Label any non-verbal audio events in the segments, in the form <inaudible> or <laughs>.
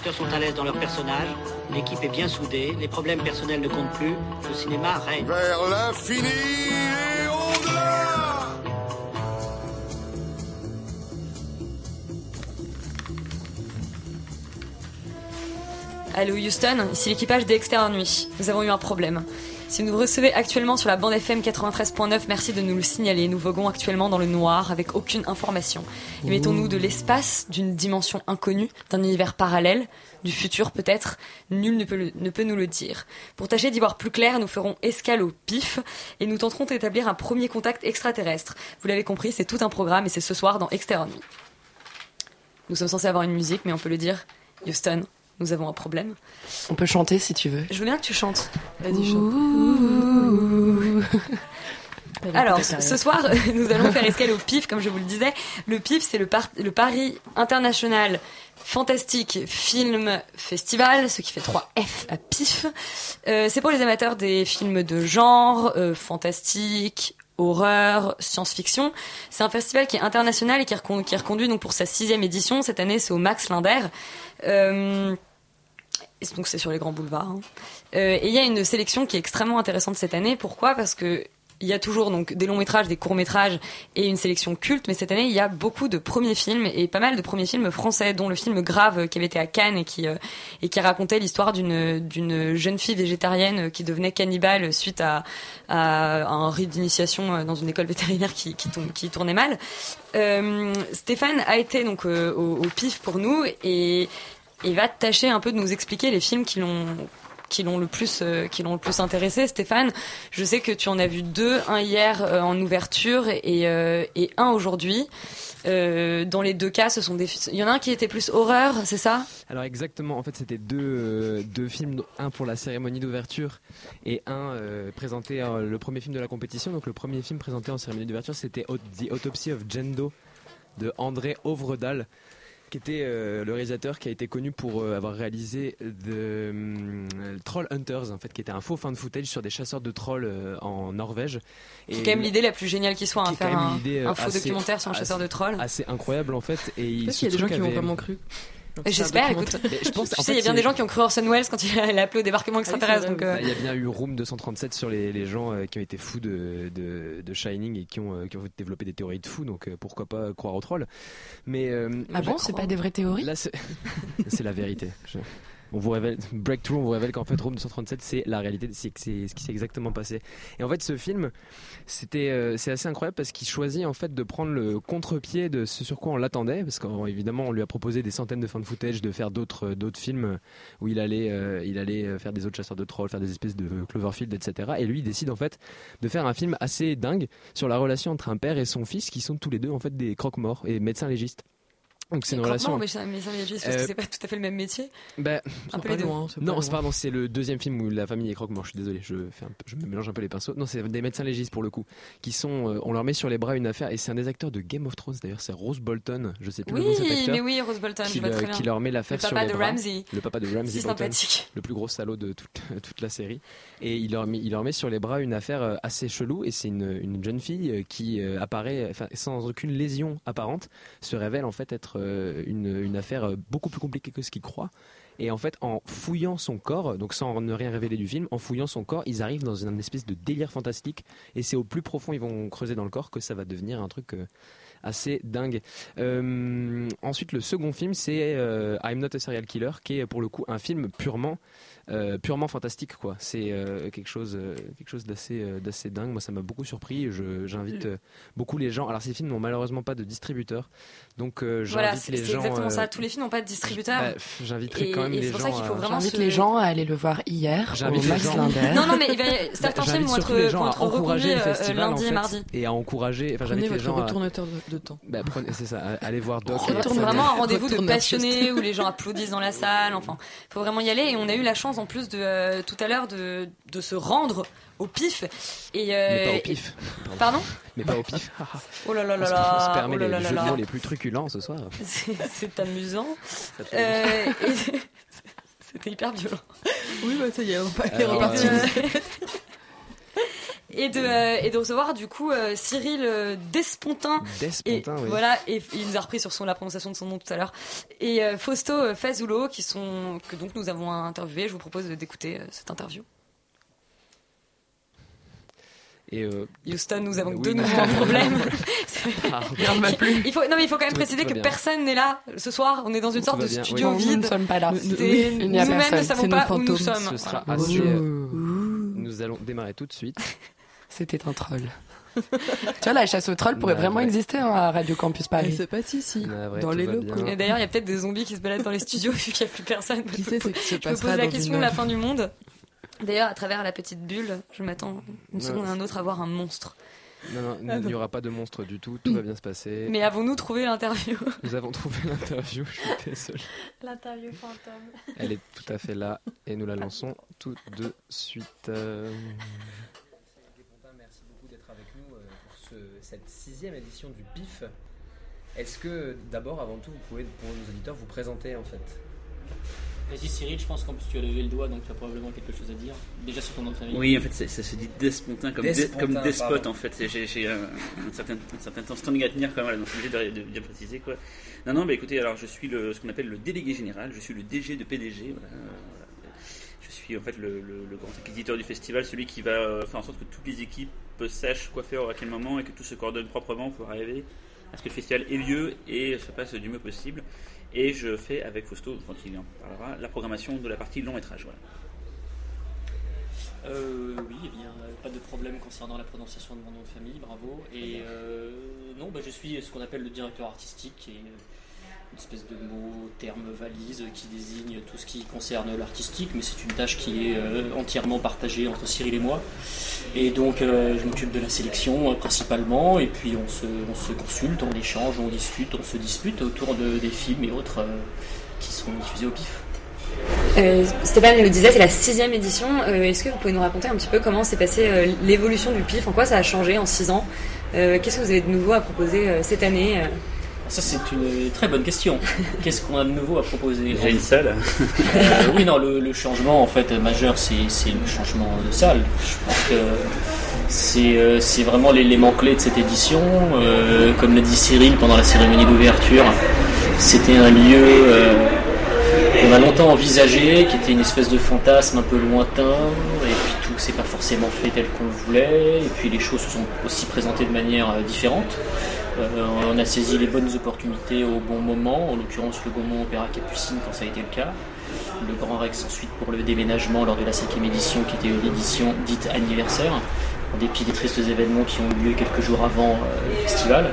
acteurs sont à l'aise dans leur personnage, l'équipe est bien soudée, les problèmes personnels ne comptent plus, le cinéma règne. Vers l'infini et au-delà Allô Houston, ici l'équipage d'Externe Nuit. Nous avons eu un problème. Si vous nous recevez actuellement sur la bande FM 93.9, merci de nous le signaler. Nous voguons actuellement dans le noir avec aucune information. Émettons-nous de l'espace, d'une dimension inconnue, d'un univers parallèle, du futur peut-être. Nul ne peut, ne peut nous le dire. Pour tâcher d'y voir plus clair, nous ferons escale au pif et nous tenterons d'établir un premier contact extraterrestre. Vous l'avez compris, c'est tout un programme et c'est ce soir dans Externe. Nous sommes censés avoir une musique, mais on peut le dire. Houston, nous avons un problème. On peut chanter si tu veux. Je veux bien que tu chantes. Vas-y, chante. Alors, ce soir, <laughs> nous allons faire escale au PIF, comme je vous le disais. Le PIF, c'est le, par- le Paris International Fantastique Film Festival, ce qui fait 3 F à PIF. Euh, c'est pour les amateurs des films de genre, euh, fantastique, horreur, science-fiction. C'est un festival qui est international et qui est, reconduit donc pour sa sixième édition. Cette année, c'est au Max Linder. Euh, donc c'est sur les grands boulevards. hein. Euh, et il y a une sélection qui est extrêmement intéressante cette année. Pourquoi? Parce que il y a toujours donc des longs métrages, des courts métrages et une sélection culte. Mais cette année, il y a beaucoup de premiers films et pas mal de premiers films français, dont le film Grave euh, qui avait été à Cannes et qui euh, et qui racontait l'histoire d'une d'une jeune fille végétarienne qui devenait cannibale suite à, à un rite d'initiation dans une école vétérinaire qui qui, tourne- qui tournait mal. Stéphane a été donc au, au pif pour nous et et va tâcher un peu de nous expliquer les films qui l'ont qui l'ont le plus euh, qui l'ont le plus intéressé. Stéphane je sais que tu en as vu deux un hier euh, en ouverture et euh, et un aujourd'hui. Dans les deux cas ce sont des il y en a un qui était plus horreur c'est ça? Alors exactement, en fait c'était deux, deux films, un pour la cérémonie d'ouverture et un présenté, le premier film de la compétition. Donc le premier film présenté en cérémonie d'ouverture c'était The Autopsy of Jendo de André Ovredal qui était euh, le réalisateur qui a été connu pour euh, avoir réalisé The hum, Troll Hunters en fait qui était un faux fan footage sur des chasseurs de trolls euh, en Norvège. Qui est quand même l'idée la plus géniale qui soit hein, qui faire un, euh, un faux assez- documentaire sur un chasseur de trolls. assez incroyable en fait. Et il y a des gens qui m'ont avait- vraiment cru. J'espère écoute. je pense tu sais il y a bien des gens qui ont cru Orson Welles quand il a, appelé au débarquement extraterrestre donc euh, Bah, Il y a bien eu Room 237 sur les, les gens euh, qui ont été fous de, de, de Shining et qui ont, euh, qui ont développé des théories de fous, donc euh, pourquoi pas croire aux trolls. Mais euh, Ah bon, c'est pas des vraies théories? Là, c'est <laughs> c'est la vérité. Je- On vous révèle, <laughs> Breakthrough, on vous révèle qu'en fait, Room 237, c'est la réalité, c'est ce qui s'est exactement passé. Et en fait, ce film, c'était, euh, c'est assez incroyable parce qu'il choisit en fait de prendre le contre-pied de ce sur quoi on l'attendait, parce qu'évidemment, on lui a proposé des centaines de fan footage de faire d'autres, d'autres films où il allait, euh, il allait euh, faire des autres chasseurs de trolls, faire des espèces de Cloverfield, etc. Et lui, il décide en fait de faire un film assez dingue sur la relation entre un père et son fils, qui sont tous les deux en fait des croque-morts et médecins légistes. Donc c'est une relation. mais ça mais ça mais juste parce que Euh, c'est pas tout à fait le même métier Bah, un peu les deux non, c'est pardon, c'est le deuxième film où la famille est croque-mort. Je suis désolé, je fais un peu- je me mélange un peu les pinceaux. Non, c'est des médecins légistes pour le coup, qui sont, euh, on leur met sur les bras une affaire et c'est un des acteurs de Game of Thrones d'ailleurs, c'est Rose Bolton. Je sais plus le nom de cet oui acteur. mais oui Rose Bolton qui, je vois le- très bien qui leur met l'affaire le sur papa les bras. Ramsey Le papa de Ramsey sympathique le plus gros salaud de toute, toute la série. Et il leur, met, il leur met sur les bras une affaire euh, assez chelou. Et c'est une, une jeune fille euh, qui euh, apparaît, sans aucune lésion apparente, se révèle en fait être euh, une, une affaire euh, beaucoup plus compliquée que ce qu'il croit. Et en fait, en fouillant son corps, donc sans ne rien révéler du film, en fouillant son corps, ils arrivent dans une espèce de délire fantastique. Et c'est au plus profond, ils vont creuser dans le corps, que ça va devenir un truc euh, assez dingue. Euh, ensuite, le second film, c'est euh, I'm Not a Serial Killer, qui est pour le coup un film purement euh, purement fantastique quoi. C'est euh, quelque chose, euh, quelque chose d'assez, euh, d'assez dingue. Moi, ça m'a beaucoup surpris. Je, j'invite euh, beaucoup les gens. Alors, ces films n'ont malheureusement pas de distributeur, donc euh, j'invite Voilà, c'est les c'est gens. exactement euh, ça. Tous les films n'ont pas de distributeur. bah, j'inviterai quand même et les c'est pour gens. ça qu'il faut à- vraiment J'invite se- les gens à aller le voir hier au J'invite les Max gens- Linder. Non, non, mais il va y- certains films vont être, les gens vont à encourager reproduits le euh, festival lundi en et mardi. et à encourager. Enfin, j'invite les gens à- retournateur de, de temps. Bah, prenez- c'est ça, allez voir Doc. C'est Retourne- vraiment un rendez-vous de passionnés où les gens applaudissent dans la salle. Enfin, faut vraiment y aller. Et on a eu la chance en plus de euh, tout à l'heure de, de se rendre au pif. Et, euh, Mais pas au et- pif. Pardon Mais pas au pif. <laughs> Oh là là là là. on se permet oh là les là là jeux les plus truculents ce soir. <laughs> C'est amusant. Euh, <laughs> C'était hyper violent. Oui, bah ça y est, on va. Euh, Et de, euh, et de recevoir du coup euh, Cyril euh, Despontin. Et Despontin, oui. voilà, et il nous a repris sur son la prononciation de son nom tout à l'heure. Et euh, Fausto Fazulo, qui sont que donc nous avons interviewé. Je vous propose d'écouter euh, cette interview. Et euh, Houston, nous avons Oui, de nouveau un <laughs> problème. Ah, <laughs> il faut, non, mais il faut quand même Tout- préciser tout que personne n'est là ce soir. On est dans une Tout sorte de bien, studio oui. Nous ne vide. sommes pas là. C'est- Il n'y a Nous-mêmes ne personne. savons pas où nous sommes. ce sera Voilà. Nous allons démarrer tout de suite. <laughs> C'était un troll. tu vois, la chasse au troll pourrait vraiment exister hein, à Radio Campus Elle Paris. se passe ici, dans les locaux. Et d'ailleurs, il y a peut-être des zombies qui se baladent dans les studios <laughs> vu qu'il n'y a plus personne. Qui sait ce qui se Je me pose passera la question de la fin du monde. D'ailleurs, à travers la petite bulle, je m'attends une seconde à un autre à voir un monstre. Non, non, il n'y aura pas de monstre du tout. Tout va bien se passer. <laughs> Mais avons-nous trouvé l'interview? Nous avons trouvé l'interview. Je suis désolé. L'interview fantôme. Elle est tout à fait là et nous la lançons tout de suite. Euh, Merci beaucoup d'être avec nous euh, pour ce- cette sixième édition du PIF. Est-ce que d'abord, avant tout, vous pouvez pour nos auditeurs vous présenter en fait? Vas-y Cyril, je pense qu'en plus tu as levé le doigt donc tu as probablement quelque chose à dire. Déjà sur ton nom de famille. Oui, en fait, ça, se dit despontin comme, pardon. en fait. J'ai j'ai un, un certain, un certain temps standing à tenir quand même, donc je suis obligé de, de bien préciser quoi. Non, non, bah écoutez, alors je suis le, ce qu'on appelle le délégué général, je suis le DG de PDG. Voilà. En fait le, le- le grand acquisiteur du festival, celui qui va euh, faire en sorte que toutes les équipes sachent quoi faire à quel moment et que tout se coordonne proprement pour arriver à ce que le festival ait lieu et se passe du mieux possible. Et je fais avec Fausto, quand il en parlera, la programmation de la partie long métrage. Voilà. Euh, oui, eh bien, euh, pas de problème concernant la prononciation de mon nom de famille, bravo. Et euh, non, bah, je suis ce qu'on appelle le directeur artistique, euh, une espèce de mot, terme valise qui désigne tout ce qui concerne l'artistique, mais c'est une tâche qui est euh, entièrement partagée entre Cyril et moi. Et donc, euh, je m'occupe de la sélection euh, principalement, et puis on se, on se consulte, on échange, on discute, on se dispute autour de, des films et autres qui sont diffusés au pif. Euh, Stéphane le disait, c'est la sixième édition. Est-ce que vous pouvez nous raconter un petit peu comment s'est passée l'évolution du PIF? En quoi ça a changé en six ans? Qu'est-ce que vous avez de nouveau à proposer cette année Ça, c'est une très bonne question. <laughs> Qu'est-ce qu'on a de nouveau à proposer J'ai une salle. Euh, oui, non, le, le changement en fait majeur, c'est le changement de salle. Je pense que c'est euh, vraiment l'élément clé de cette édition. Euh, comme l'a dit Cyril pendant la cérémonie d'ouverture, c'était un lieu euh, qu'on a longtemps envisagé, qui était une espèce de fantasme un peu lointain, et puis tout s'est pas forcément fait tel qu'on le voulait, et puis les choses se sont aussi présentées de manière différente. Euh, on a saisi les bonnes opportunités au bon moment, en l'occurrence le Gaumont Opéra Capucine quand ça a été le cas, le Grand Rex ensuite pour le déménagement lors de la cinquième édition qui était l'édition dite anniversaire, en dépit des tristes événements qui ont eu lieu quelques jours avant euh, le festival.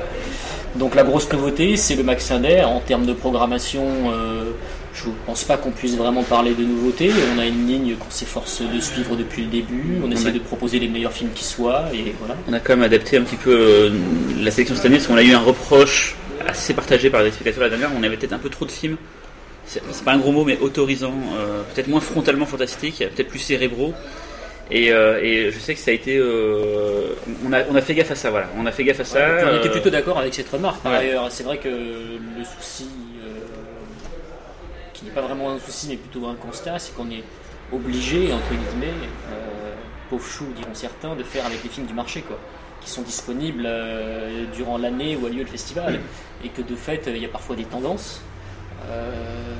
Donc la grosse nouveauté, c'est le Max Inder. En termes de programmation, euh, je ne pense pas qu'on puisse vraiment parler de nouveautés. On a une ligne qu'on s'efforce de suivre depuis le début. On essaie de proposer les meilleurs films qui soient. Et voilà. On a quand même adapté un petit peu euh, la sélection cette année parce qu'on a eu un reproche assez partagé par les spectateurs la dernière. On avait peut-être un peu trop de films. C'est pas un gros mot, mais autorisant, euh, peut-être moins frontalement fantastique, peut-être plus cérébraux. Et, euh, et je sais que ça a été. euh, on, a, on a fait gaffe à ça, voilà. On a fait gaffe à ça. Ouais, on était plutôt d'accord avec cette remarque. Par ouais. ailleurs, c'est vrai que le souci, qui n'est pas vraiment un souci, mais plutôt un constat, c'est qu'on est obligé, entre guillemets, euh, pauvre chou, diront certains, de faire avec les films du marché, quoi, qui sont disponibles euh, durant l'année où a lieu le festival, et que de fait, il y a parfois des tendances. euh,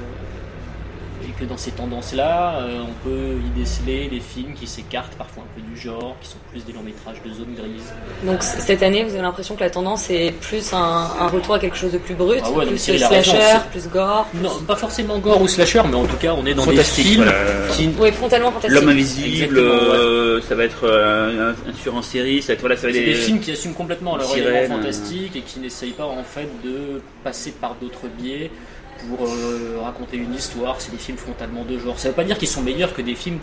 et que dans ces tendances-là, euh, on peut y déceler des films qui s'écartent parfois un peu du genre, qui sont plus des longs métrages de zone grise. Donc cette année, vous avez l'impression que la tendance est plus un, un retour à quelque chose de plus brut, Ah ouais, plus slasher, plus gore. Non, pas forcément gore ou slasher, mais en tout cas, on est dans des films voilà. qui, Oui, frontalement fantastique. L'homme invisible, ouais. euh, ça va être euh, un, un tueur en série, ça va être voilà, ça va être des films qui assument complètement leur Sirène, élément fantastique et qui n'essayent pas en fait de passer par d'autres biais pour euh, raconter une histoire. C'est des films frontalement de genre. Ça veut pas dire qu'ils sont meilleurs que des films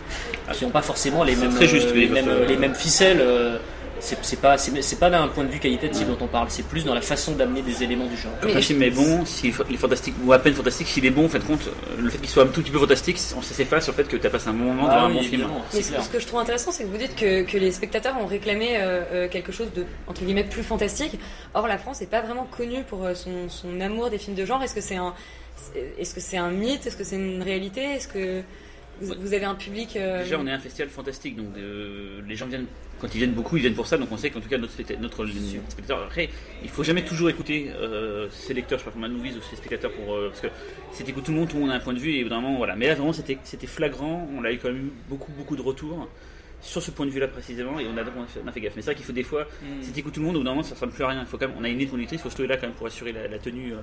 qui n'ont pas forcément les mêmes, très juste, euh, oui, les, parce mêmes, que- les mêmes ficelles. euh, c'est pas, c'est d'un point de vue qualitatif dont on parle, c'est plus dans la façon d'amener des éléments du genre. Quand un film est bon, s'il est fantastique ou à peine fantastique, s'il est bon, en de compte, euh, le fait qu'il soit un tout petit peu fantastique, ça s'efface sur le fait que tu as passé un bon moment Ah devant un bon film. Mais ce, clair. ce que je trouve intéressant, c'est que vous dites que, que les spectateurs ont réclamé euh, euh, quelque chose de entre guillemets plus fantastique. Or, la France n'est pas vraiment connue pour euh, son, son amour des films de genre. Est-ce que c'est un, est-ce que c'est un mythe? Est-ce que c'est une réalité? Est-ce que vous, vous avez un public euh, Déjà, on est un festival fantastique, donc euh, les gens viennent, quand ils viennent beaucoup, ils viennent pour ça, donc on sait qu'en tout cas, notre, notre spectateur. Après, il faut jamais toujours écouter euh, ses lecteurs, je sais pas, comme Movies ou ses spectateurs, pour, parce que si tu écoutes tout le monde, tout le monde a un point de vue, et évidemment, voilà. Mais là, vraiment, c'était flagrant, on a eu quand même beaucoup, beaucoup de retours sur ce point de vue-là précisément, et on a, on a fait, gaffe. Mais c'est vrai qu'il faut des fois, Mm. si tout le monde, au bout d'un moment, ça ressemble plus à rien. Il faut quand même, on a une ligne conductrice, il faut se trouver là quand même pour assurer la, la tenue. euh,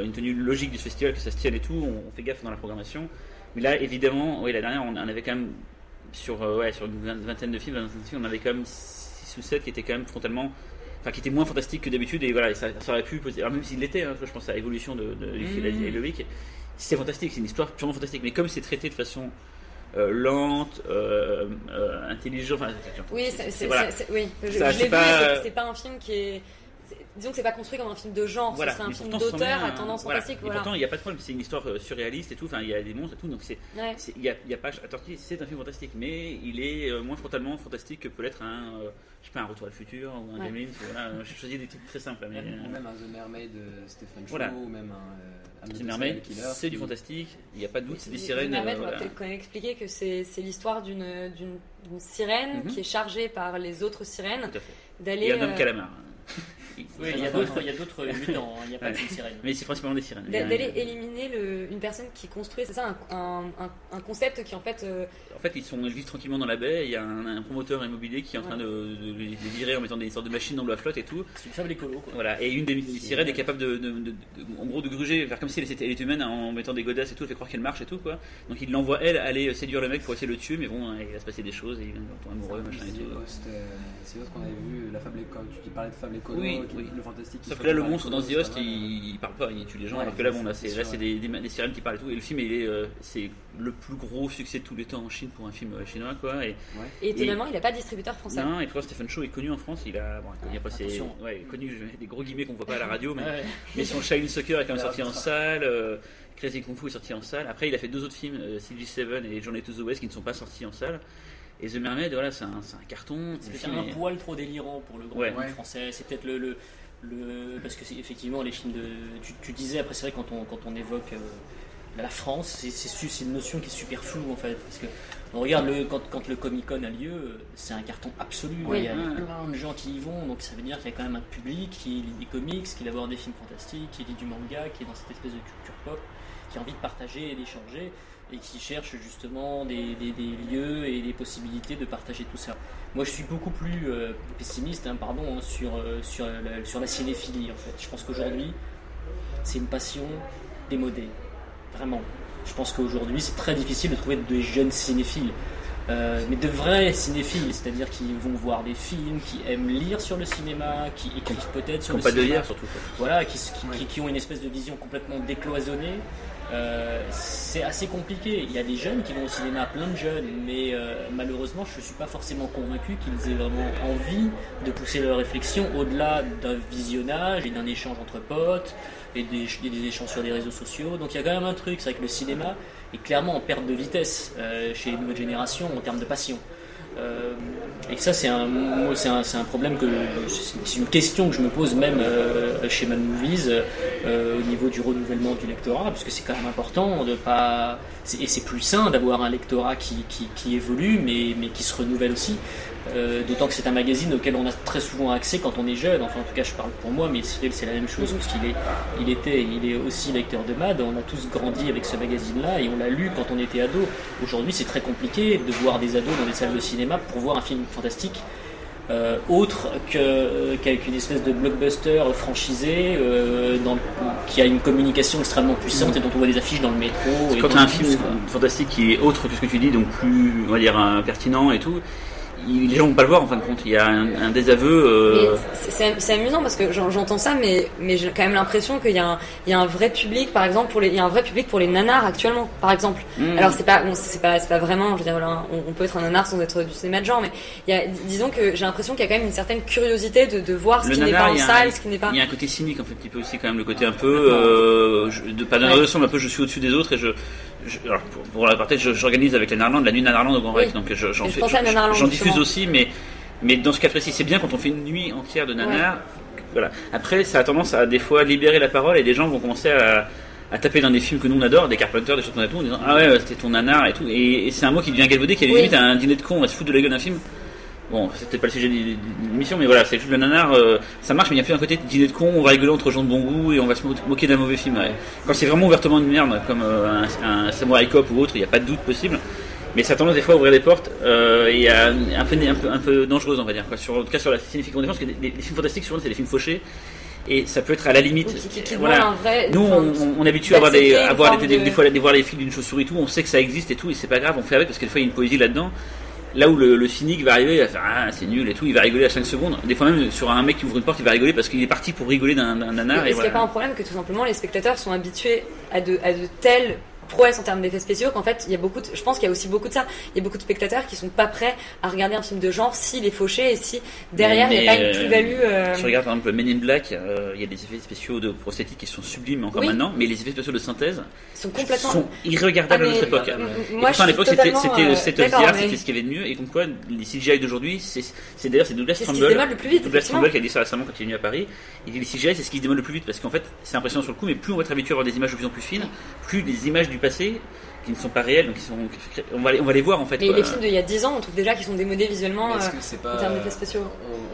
une tenue logique du festival, que ça se tienne et tout, on, on fait gaffe dans la programmation. Mais là, évidemment, oui, la dernière, on, on avait quand même, sur, euh, ouais, sur une vingt- vingtaine de films, on avait quand même 6 ou 7 qui étaient quand même frontalement, enfin, qui étaient moins fantastiques que d'habitude, et voilà, et ça, ça aurait pu poser, alors même s'il l'était, hein, je pense à l'évolution de, de, du film Mhm. et Loïc, c'est fantastique, c'est une histoire purement fantastique, mais comme c'est traité de façon euh, lente, euh, euh, intelligente, enfin, Oui, c'est, voilà. oui. Je, l'ai vu. C'est pas un film qui est. Disons que c'est pas construit comme un film de genre. Voilà, Ce serait un mais film d'auteur à tendance voilà. fantastique. Et Voilà. pourtant, il n'y a pas de problème, c'est une histoire euh, surréaliste et tout, enfin, il y a des monstres et tout, donc c'est. Ouais. Il n'y a, il y a pas c'est un film fantastique, mais il est euh, moins frontalement fantastique que peut l'être un, euh, je sais pas, un Retour à le futur ou un Ouais. Gremlins, voilà, j'ai choisi des trucs très simples. Mais, Ou euh, même un The Mermaid de Stephen Chow, ou même un. euh, The Mermaid, Killer, c'est du fantastique, il n'y a pas de doute, c'est des Le sirènes. Mermaid, euh, on va voilà. peut-être quand même expliquer que c'est, c'est l'histoire d'une, sirène Mhm. qui est chargée par les autres sirènes Tout à fait. d'aller. Et un homme euh, calamar. <laughs> Oui, il y a d'autres- il y a d'autres <laughs> mutants, hein, il n'y a pas Ouais. qu'une sirène. Mais c'est principalement des sirènes. D'aller éliminer le- une personne qui construit, c'est ça, un, un, un- un concept qui en fait. euh, En fait, ils, sont, ils vivent tranquillement dans la baie. Il y a un, un promoteur immobilier qui est en train de, de les virer en mettant des sortes de machines dans la flotte et tout. C'est une fable écolo, quoi. Voilà. Et une des, des sirènes est capable de, de- de- de- en gros, de gruger, faire comme si elle était, humaine en mettant des godasses et tout, elle fait croire qu'elle marche et tout quoi. Donc il l'envoie elle aller séduire le mec pour essayer de le tuer, mais bon, il va se passer des choses et il va tomber amoureux, machin et tout. Euh, c'est Host qu'on avait vu, la fable école. Tu parlais de fable écolo, Oui, oui. le fantastique. Sauf que là, le monstre dans The Host, il, il parle pas, il tue les gens, Ouais, alors que là, bon, là, c'est des, des, sirènes qui parlent et tout. Et le film, il est, euh, c'est le plus gros succès de tous les temps en Chine pour un film euh, chinois, quoi. Et, étonnamment, il n'a pas de distributeur français. Non, et pourquoi Stephen Chow est connu en France, il a, bon, il a passé, ouais, connu, des gros guillemets qu'on voit pas à la radio, mais, <laughs> Ouais. mais son Shine Soccer est quand même Ouais, sorti en salle, euh, Crazy Kung Fu est sorti en salle. Après, il a fait deux autres films, euh, CG7 et Journey to the West, qui ne sont pas sortis en salle. Et The Mermaid, voilà, c'est un, un carton. C'est un est- poil trop délirant pour le grand Ouais. public français. C'est peut-être le, le, le- parce que c'est effectivement les films de. Tu, tu disais après c'est vrai quand on quand on évoque euh, la France, c'est une notion qui est super floue en fait parce que on regarde le quand, quand le Comic Con a lieu, c'est un carton absolu. Oui. Il y a plein de gens qui y vont, donc ça veut dire qu'il y a quand même un public qui lit des comics, qui va voir des films fantastiques, qui lit du manga, qui est dans cette espèce de culture pop, qui a envie de partager et d'échanger et qui cherche justement des, des- des lieux et des possibilités de partager tout ça. Moi, je suis beaucoup plus euh, pessimiste, hein, pardon, hein, sur, euh, sur, la, sur la cinéphilie. En fait, je pense qu'aujourd'hui, c'est une passion démodée, vraiment. Je pense qu'aujourd'hui, c'est très difficile de trouver de jeunes cinéphiles. Euh, mais de vrais cinéphiles, c'est-à-dire qui vont voir des films, qui aiment lire sur le cinéma, qui écrivent peut-être sur le pas de cinéma. hier, surtout. Voilà, qui, qui- qui- qui ont une espèce de vision complètement décloisonnée. Euh, c'est assez compliqué. Il y a des jeunes qui vont au cinéma, plein de jeunes, mais euh, malheureusement, je ne suis pas forcément convaincu qu'ils aient vraiment envie de pousser leur réflexion au-delà d'un visionnage et d'un échange entre potes et des, et des échanges sur les réseaux sociaux. Donc il y a quand même un truc, c'est vrai que le cinéma est clairement en perte de vitesse euh, chez les nouvelles générations en termes de passion. Euh, et ça, c'est un, un, un problème que c'est une question que je me pose même euh, chez Mad Movies au niveau du renouvellement du lectorat, parce que c'est quand même important de pas. Et c'est plus sain d'avoir un lectorat qui, qui, qui évolue, mais, mais qui se renouvelle aussi. Euh, D'autant que c'est un magazine auquel on a très souvent accès quand on est jeune. Enfin, en tout cas, je parle pour moi, mais Cyril, c'est la même chose parce qu'il est, il était, il est aussi lecteur de Mad. On a tous grandi avec ce magazine-là et on l'a lu quand on était ado. Aujourd'hui, c'est très compliqué de voir des ados dans des salles de cinéma pour voir un film fantastique. euh, autre que- qu'avec une espèce de blockbuster franchisé euh, dans le- qui a une communication extrêmement puissante et dont on voit des affiches dans le métro. et Quand tu as un film fantastique qui est autre que ce que tu dis, donc plus, on va dire, euh, pertinent et tout, les gens vont pas le voir en fin de compte. Il y a un, un désaveu. euh, Mais c'est- amusant parce que j'en- j'entends ça, mais, mais j'ai quand même l'impression qu'il y, a un- il y a un vrai public, par exemple, pour les, il y a un vrai public pour les nanars actuellement, par exemple. Mm. Alors c'est pas, bon, c'est pas, vraiment, je veux dire, on, on peut être un nanar sans être du cinéma de genre, mais il y a, disons que j'ai l'impression qu'il y a quand même une certaine curiosité de, de voir ce le qui n'est pas en a un- salle, ce qui n'est pas. Il y a un côté cynique en fait, un petit peu aussi quand même, le côté un peu, euh, je- de, pas d'un Ouais. ressemble un peu, je suis au-dessus des autres et je, je- alors pour, pour la partie, j'organise avec la Narland la nuit Nanarland au Grand Oui. Donc je- j'en je à diffuse aussi, mais mais dans ce cas précis, c'est bien quand on fait une nuit entière de nanar. Voilà. Après, ça a tendance à des fois libérer la parole et des gens vont commencer à à taper dans des films que nous on adore, des Carpenters, des choses qu'on a tout, en disant ah ouais c'était ton nanar et tout, et, et c'est un mot qui devient galvaudé, qui est Oui. limite un dîner de con, on va se foutre de la gueule d'un film. Bon, c'était pas le sujet de de l'émission, mais voilà, c'est juste le nanar, euh, ça marche, mais il y a plus un côté dîner de con, on va rigoler entre gens de bon goût et on va se mo- moquer d'un mauvais film. ouais. Quand c'est vraiment ouvertement une merde, comme euh, un, un Samurai Cop ou autre, il n'y a pas de doute possible. Mais ça a tendance des fois à ouvrir des portes euh, et à un peu, un peu, un peu dangereuse, on va dire. Quoi. Sur, en tout cas, sur la signification défense, parce que les, les films fantastiques, souvent, c'est des films fauchés. Et ça peut être à la limite. Ou qui- qui- voilà. vrai- Nous, on, on est habitué à avoir des, à voir des, des- de- des fois des voir les films d'une chauve-souris et tout. On sait que ça existe et tout, et c'est pas grave, on fait avec parce que des fois il y a une poésie là-dedans. Là où le, le cynique va arriver, il va faire ah c'est nul et tout, il va rigoler à 5 secondes. Des fois même sur un mec qui ouvre une porte, il va rigoler parce qu'il est parti pour rigoler d'un nanar. Est-ce qu'il n'y a pas un problème que tout simplement les spectateurs sont habitués à de, à de telles prouesses en termes d'effets spéciaux qu'en fait il y a beaucoup de- je pense qu'il y a aussi beaucoup de ça il y a beaucoup de spectateurs qui sont pas prêts à regarder un film de genre s'il est fauché et si derrière il n'y a pas une Mais, plus-value euh, Si tu regardes par exemple Men in Black, euh, il y a des effets spéciaux de prosthétique qui sont sublimes encore Oui. maintenant, mais les effets spéciaux de synthèse sont complètement sont irregardables Ah, à notre époque. Et moi, pourtant, à l'époque c'était c'était euh, c'était ce qu'il y avait de mieux, et comme quoi les CGI d'aujourd'hui, c'est d'ailleurs c'est Douglas Trumbull, le plus vite, Douglas. Trumbull qui a dit ça récemment quand il est venu à Paris. Il dit les CGI c'est ce qui se démode le plus vite parce qu'en fait c'est impressionnant sur le coup, mais plus on va être habitué à voir des images de plus en plus fines, plus les images du passé qui ne sont pas réelles, donc qui sont, on va les- on va les voir en fait. mais quoi. les films d'il y a 10 ans on trouve déjà qu'ils sont démodés visuellement est-ce euh, que c'est pas. en termes d'effets spéciaux?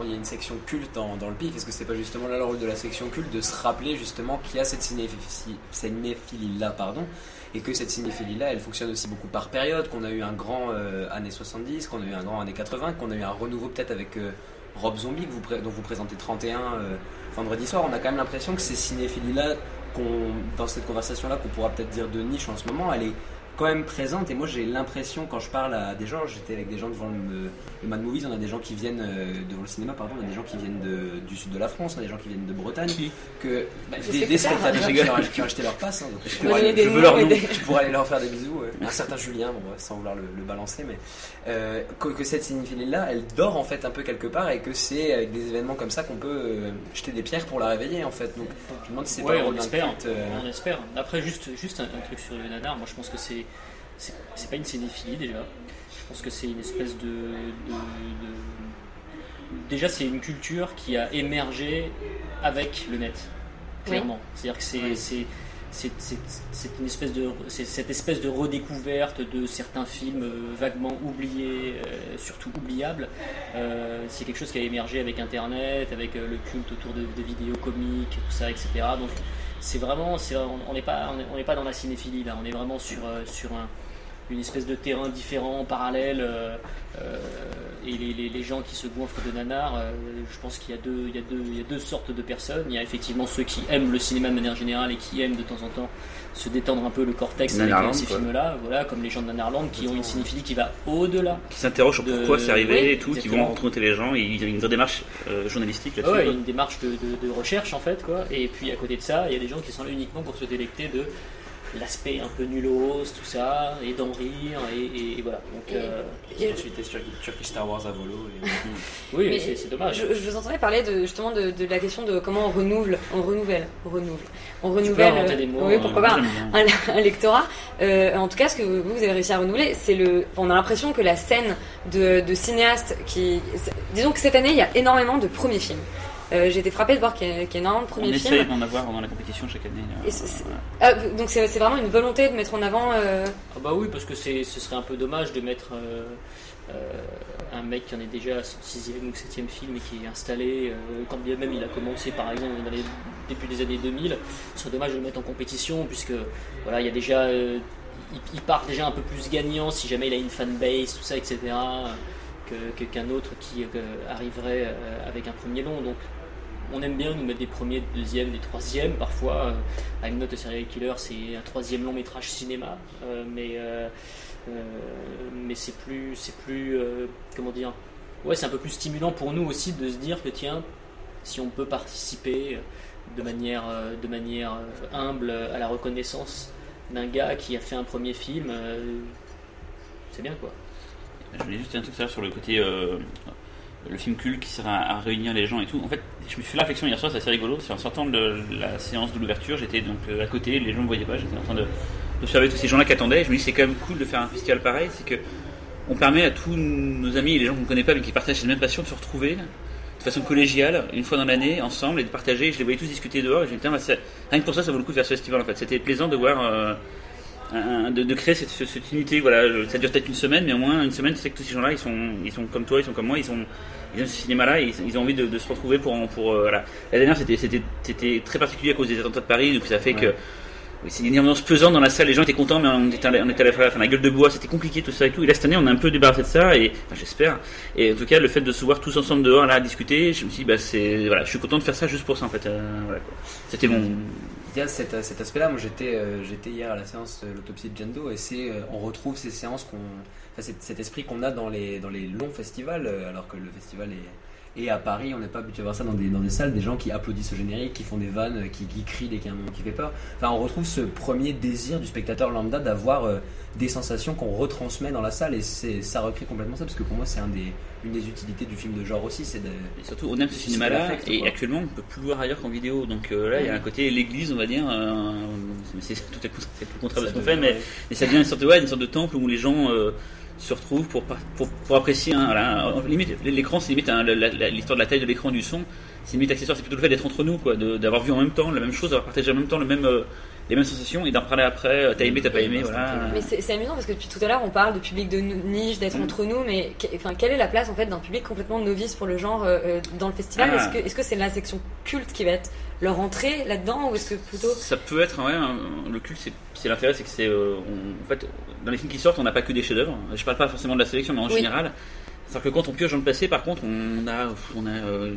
Il y a une section culte dans, dans le pif. Est-ce que c'est pas justement là le rôle de la section culte de se rappeler justement qu'il y a cette cinéphilie-là, pardon, et que cette cinéphilie-là, elle fonctionne aussi beaucoup par période, qu'on a eu un grand euh, années 70, qu'on a eu un grand années 80, qu'on a eu un renouveau peut-être avec euh, Rob Zombie, que vous pré- dont vous présentez 31 euh, vendredi soir. On a quand même l'impression que ces cinéphilies-là, dans cette conversation-là, qu'on pourra peut-être dire de niche en ce moment, elle est quand même présente et moi j'ai l'impression quand je parle à des gens j'étais avec des gens devant le, le Mad Movies on a des gens qui viennent euh, devant le cinéma pardon on a des gens qui viennent de- du sud de la France on a des gens qui viennent de Bretagne que bah, Des des, des spectateurs, spectateurs hein. qui, ont- qui ont acheté leur passe hein, donc je Je pourrais, vais donner aller, des je veux noms leur et nom. des- Je pourrais aller leur faire des bisous ouais. un certain Julien bon, sans vouloir le, le balancer mais euh, que, que cette cinéphilie là elle dort en fait un peu quelque part et que c'est avec des événements comme ça qu'on peut euh, jeter des pierres pour la réveiller en fait donc je me demande si c'est pas Ouais, on espère. culte, euh, On espère. Après, juste, juste un, un truc sur le nanar, moi je pense que c'est. C'est c'est pas une cinéphilie déjà. Je pense que c'est une espèce de. de- de- Déjà, c'est une culture qui a émergé avec le net, clairement. C'est-à-dire que c'est. une espèce de cette espèce de redécouverte de certains films euh, vaguement oubliés euh, surtout oubliables Euh, c'est quelque chose qui a émergé avec internet avec le culte autour de, de vidéos comiques tout ça etc donc c'est vraiment on n'est pas on est- on n'est pas dans la cinéphilie là on est vraiment sur sur un une espèce de terrain différent, parallèle, euh, euh, et les, les- les gens qui se goinfrent de nanar, euh, je pense qu'il y, a deux- il y, a deux- il y a deux sortes de personnes. Il y a effectivement ceux qui aiment le cinéma de manière générale et qui aiment de temps en temps se détendre un peu le cortex avec Nanarland, euh, ces films-là, voilà, comme les gens de Nanarland qui ont une cinéphilie qui va au-delà. qui s'interrogent sur de- pourquoi c'est arrivé Oui, et tout, qui vont rencontrer les gens, et il y a une vraie démarche euh, journalistique là-dessus. Ouais, une démarche de, de- de recherche en fait quoi. Et puis à côté de ça, il y a des gens qui sont là uniquement pour se délecter de l'aspect un peu nulos, tout ça, et d'en rire, et, et- et voilà. Donc, euh, Turkish Star Wars à volo. Et... <laughs> oui, Mais c'est dommage. Je, je vous entendais parler de, justement de, de la question de comment on renouvelle, on renouvelle, on renouvelle, on peux renouvelle. des mots, oui, euh, pourquoi pas un lectorat. Euh, en tout cas, ce que vous, vous avez réussi à renouveler, c'est le. On a l'impression que la scène de, de cinéastes qui, disons que cette année, il y a énormément de premiers films. Euh, J'ai été frappée de voir qu'il y, y a énormément de On premiers essaye films. d'en avoir dans la compétition chaque année. euh, Et voilà. Ah, donc c'est c'est vraiment une volonté de mettre en avant. euh, Ah bah oui, parce que c'est, ce serait un peu dommage de mettre euh, euh, un mec qui en est déjà à son sixième ou septième film et qui est installé, euh, quand bien même il a commencé par exemple dans les début des années 2000, ce serait dommage de le mettre en compétition puisque voilà il y a déjà euh, il, il part déjà un peu plus gagnant si jamais il a une fanbase tout ça etc que- que- qu'un autre qui arriverait avec un premier long donc on aime bien nous mettre des premiers, des deuxièmes, des troisièmes. Parfois, euh, I'm Not a Serial Killer, c'est un troisième long métrage cinéma, euh, mais euh, euh, mais c'est plus, c'est plus, comment dire, ouais, c'est un peu plus stimulant pour nous aussi de se dire que tiens, si on peut participer de manière, de manière humble à la reconnaissance d'un gars qui a fait un premier film, c'est bien quoi. Je voulais juste dire un truc à sur le côté le film culte qui sert à, à réunir les gens et tout. En fait, je me suis fait la réflexion hier soir, c'est assez rigolo. C'est en sortant de la séance de l'ouverture, j'étais donc euh, à côté, les gens ne me voyaient pas, j'étais en train d'observer tous ces gens-là qui attendaient. Je me dis c'est quand même cool de faire un festival pareil, c'est que on permet à tous nos amis et les gens qu'on ne connaît pas mais qui partagent cette même passion de se retrouver de façon collégiale une fois dans l'année ensemble et de partager. Je les voyais tous discuter dehors et je me dis tiens, bah, rien que pour ça, ça vaut le coup de faire ce festival en fait. C'était plaisant de voir. euh, de, créer cette, ce- cette unité. Voilà, ça dure peut-être une semaine, mais au moins une semaine, tu sais que tous ces gens-là, ils sont, ils sont comme toi, ils sont comme moi, ils sont, ils aiment ce cinéma-là, et ils, ont envie de, de se retrouver pour, pour euh, voilà. La dernière, c'était, très particulier à cause des attentats de Paris, donc ça fait que c'est une ambiance pesante dans la salle, les gens étaient contents, mais on était, on faire la, gueule de bois, c'était compliqué tout ça et tout. Et là, cette année, on a un peu débarrassé de ça, et enfin, j'espère. Et en tout cas, le fait de se voir tous ensemble dehors, là, à discuter, je me suis dit, bah, c'est, voilà, je suis content de faire ça juste pour ça, en fait. euh, voilà. C'était mon, Il y a cet, cet aspect-là. Moi, j'étais euh, j'étais hier à la séance de l'autopsie de Jendo et c'est on retrouve ces séances qu'on, cet, cet esprit qu'on a dans les dans les longs festivals, euh, alors que le festival est et à Paris, on n'est pas habitué à voir ça dans des, dans des salles, des gens qui applaudissent au générique, qui font des vannes, qui, qui crient dès qu'il y a un moment qui fait peur. Enfin, on retrouve ce premier désir du spectateur lambda d'avoir euh, des sensations qu'on retransmet dans la salle et c'est ça recrée complètement ça parce que pour moi c'est un des, une des utilités du film de genre aussi, c'est de Et surtout, on aime ce cinéma-là, et actuellement, on ne peut plus le voir ailleurs qu'en vidéo. Donc euh, là, il y a un côté l'église, on va dire. euh, c'est c'est <laughs> tout, est- c'est tout le contraire de ce qu'on fait, mais, ça devient une sorte, de, ouais, une sorte de temple où les gens se retrouvent pour, pour, pour apprécier. hein, voilà, limite, l'écran, c'est limite hein, l'histoire de la taille de l'écran du son. C'est limite accessoire, c'est plutôt le fait d'être entre nous, quoi, de- d'avoir vu en même temps la même chose, d'avoir partagé en même temps le même, euh, les mêmes sensations et d'en parler après. euh, T'as aimé, t'as pas aimé, voilà. Mais c'est amusant parce que depuis tout à l'heure on parle de public de niche, d'être Mm. entre nous, mais que- enfin, quelle est la place en fait d'un public complètement novice pour le genre euh, dans le festival? Ah. Est-ce que est-ce que c'est la section culte qui va être leur entrée là-dedans ou est-ce que plutôt Ça peut être, ouais, un- le culte, c'est- c'est l'intérêt, c'est que c'est. euh, on- en fait, dans les films qui sortent, on n'a pas que des chefs-d'œuvre. Je parle pas forcément de la sélection, mais en Oui. général. C'est-à-dire que quand on pioche dans le passé, par contre, on a, on a, euh,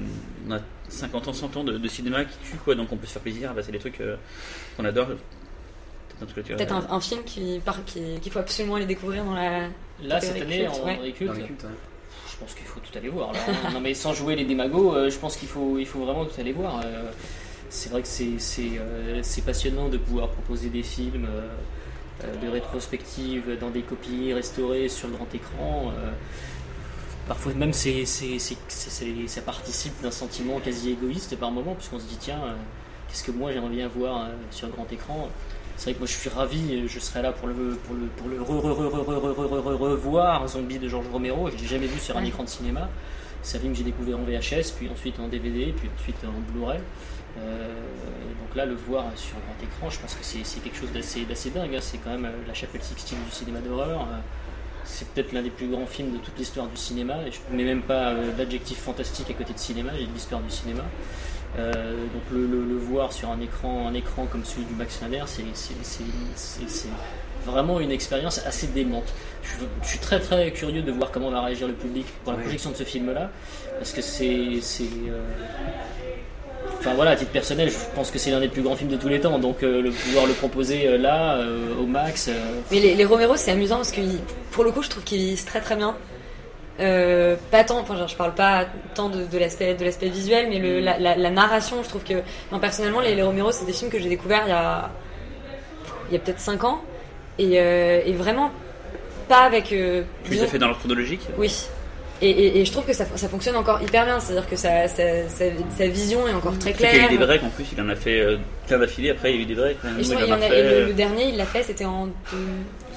on a 50 ans, 100 ans de, de cinéma qui tue, quoi, donc on peut se faire plaisir. Ah bah, c'est des trucs euh, qu'on adore. Peut-être un un, film qui par- qui- qu'il faut absolument aller découvrir dans la Là, cette année, en ouais. dans les cultes, Dans les cultes, ouais. je pense qu'il faut tout aller voir. là. non, mais sans jouer les démagos, je pense qu'il faut, il faut vraiment tout aller voir c'est vrai que euh, c'est passionnant de pouvoir proposer des films euh, euh, de rétrospective dans des copies restaurées sur le grand écran. parfois même ça participe d'un sentiment quasi égoïste par moment, puisqu'on se dit tiens, qu'est-ce que moi j'aimerais bien voir sur le grand écran c'est vrai que moi je suis ravi, je serai là pour le pour le pour le revoir Zombie de Georges Romero, je l'ai jamais vu sur un écran de cinéma. C'est un film que j'ai découvert en VHS, puis ensuite en DVD, puis ensuite en Blu-ray. Euh, donc là, le voir sur grand écran, je pense que c'est quelque chose d'assez d'assez dingue. hein. C'est quand même euh, la chapelle Sixtine du cinéma d'horreur. Euh, C'est peut-être l'un des plus grands films de toute l'histoire du cinéma. Et je ne mets même pas d'adjectif fantastique à côté de cinéma, j'ai de l'histoire du cinéma. Euh, donc le, le- le voir sur un écran, un écran comme celui du Max c'est- vraiment une expérience assez démente. Je, suis très très curieux de voir comment va réagir le public pour la projection de ce film-là, parce que c'est... c'est, euh, Enfin voilà, à titre personnel, je pense que c'est l'un des plus grands films de tous les temps, donc euh, le pouvoir le proposer euh, là, euh, au max, euh, Mais les, les Romero, c'est amusant parce que pour le coup, je trouve qu'ils vieillissent très très bien. Euh, pas tant, enfin, genre, je parle pas tant de, de l'aspect de l'aspect visuel, mais le, la, la- la narration, je trouve que, non, personnellement, les, les Romero, c'est des films que j'ai découverts il y a, il y a peut-être 5 ans, et, euh, et vraiment pas avec. euh, Tu les disons- as fait dans l'ordre chronologique Oui. Et, et- et je trouve que ça, ça fonctionne encore hyper bien, c'est-à-dire que sa, sa, sa- sa vision est encore très Tu sais qu'il y a claire. eu des breaks en plus, il en a fait euh, plein d'affilée, après il y a eu des breaks. hein. Et je il en a fait, le, euh, le dernier, il l'a fait, c'était en.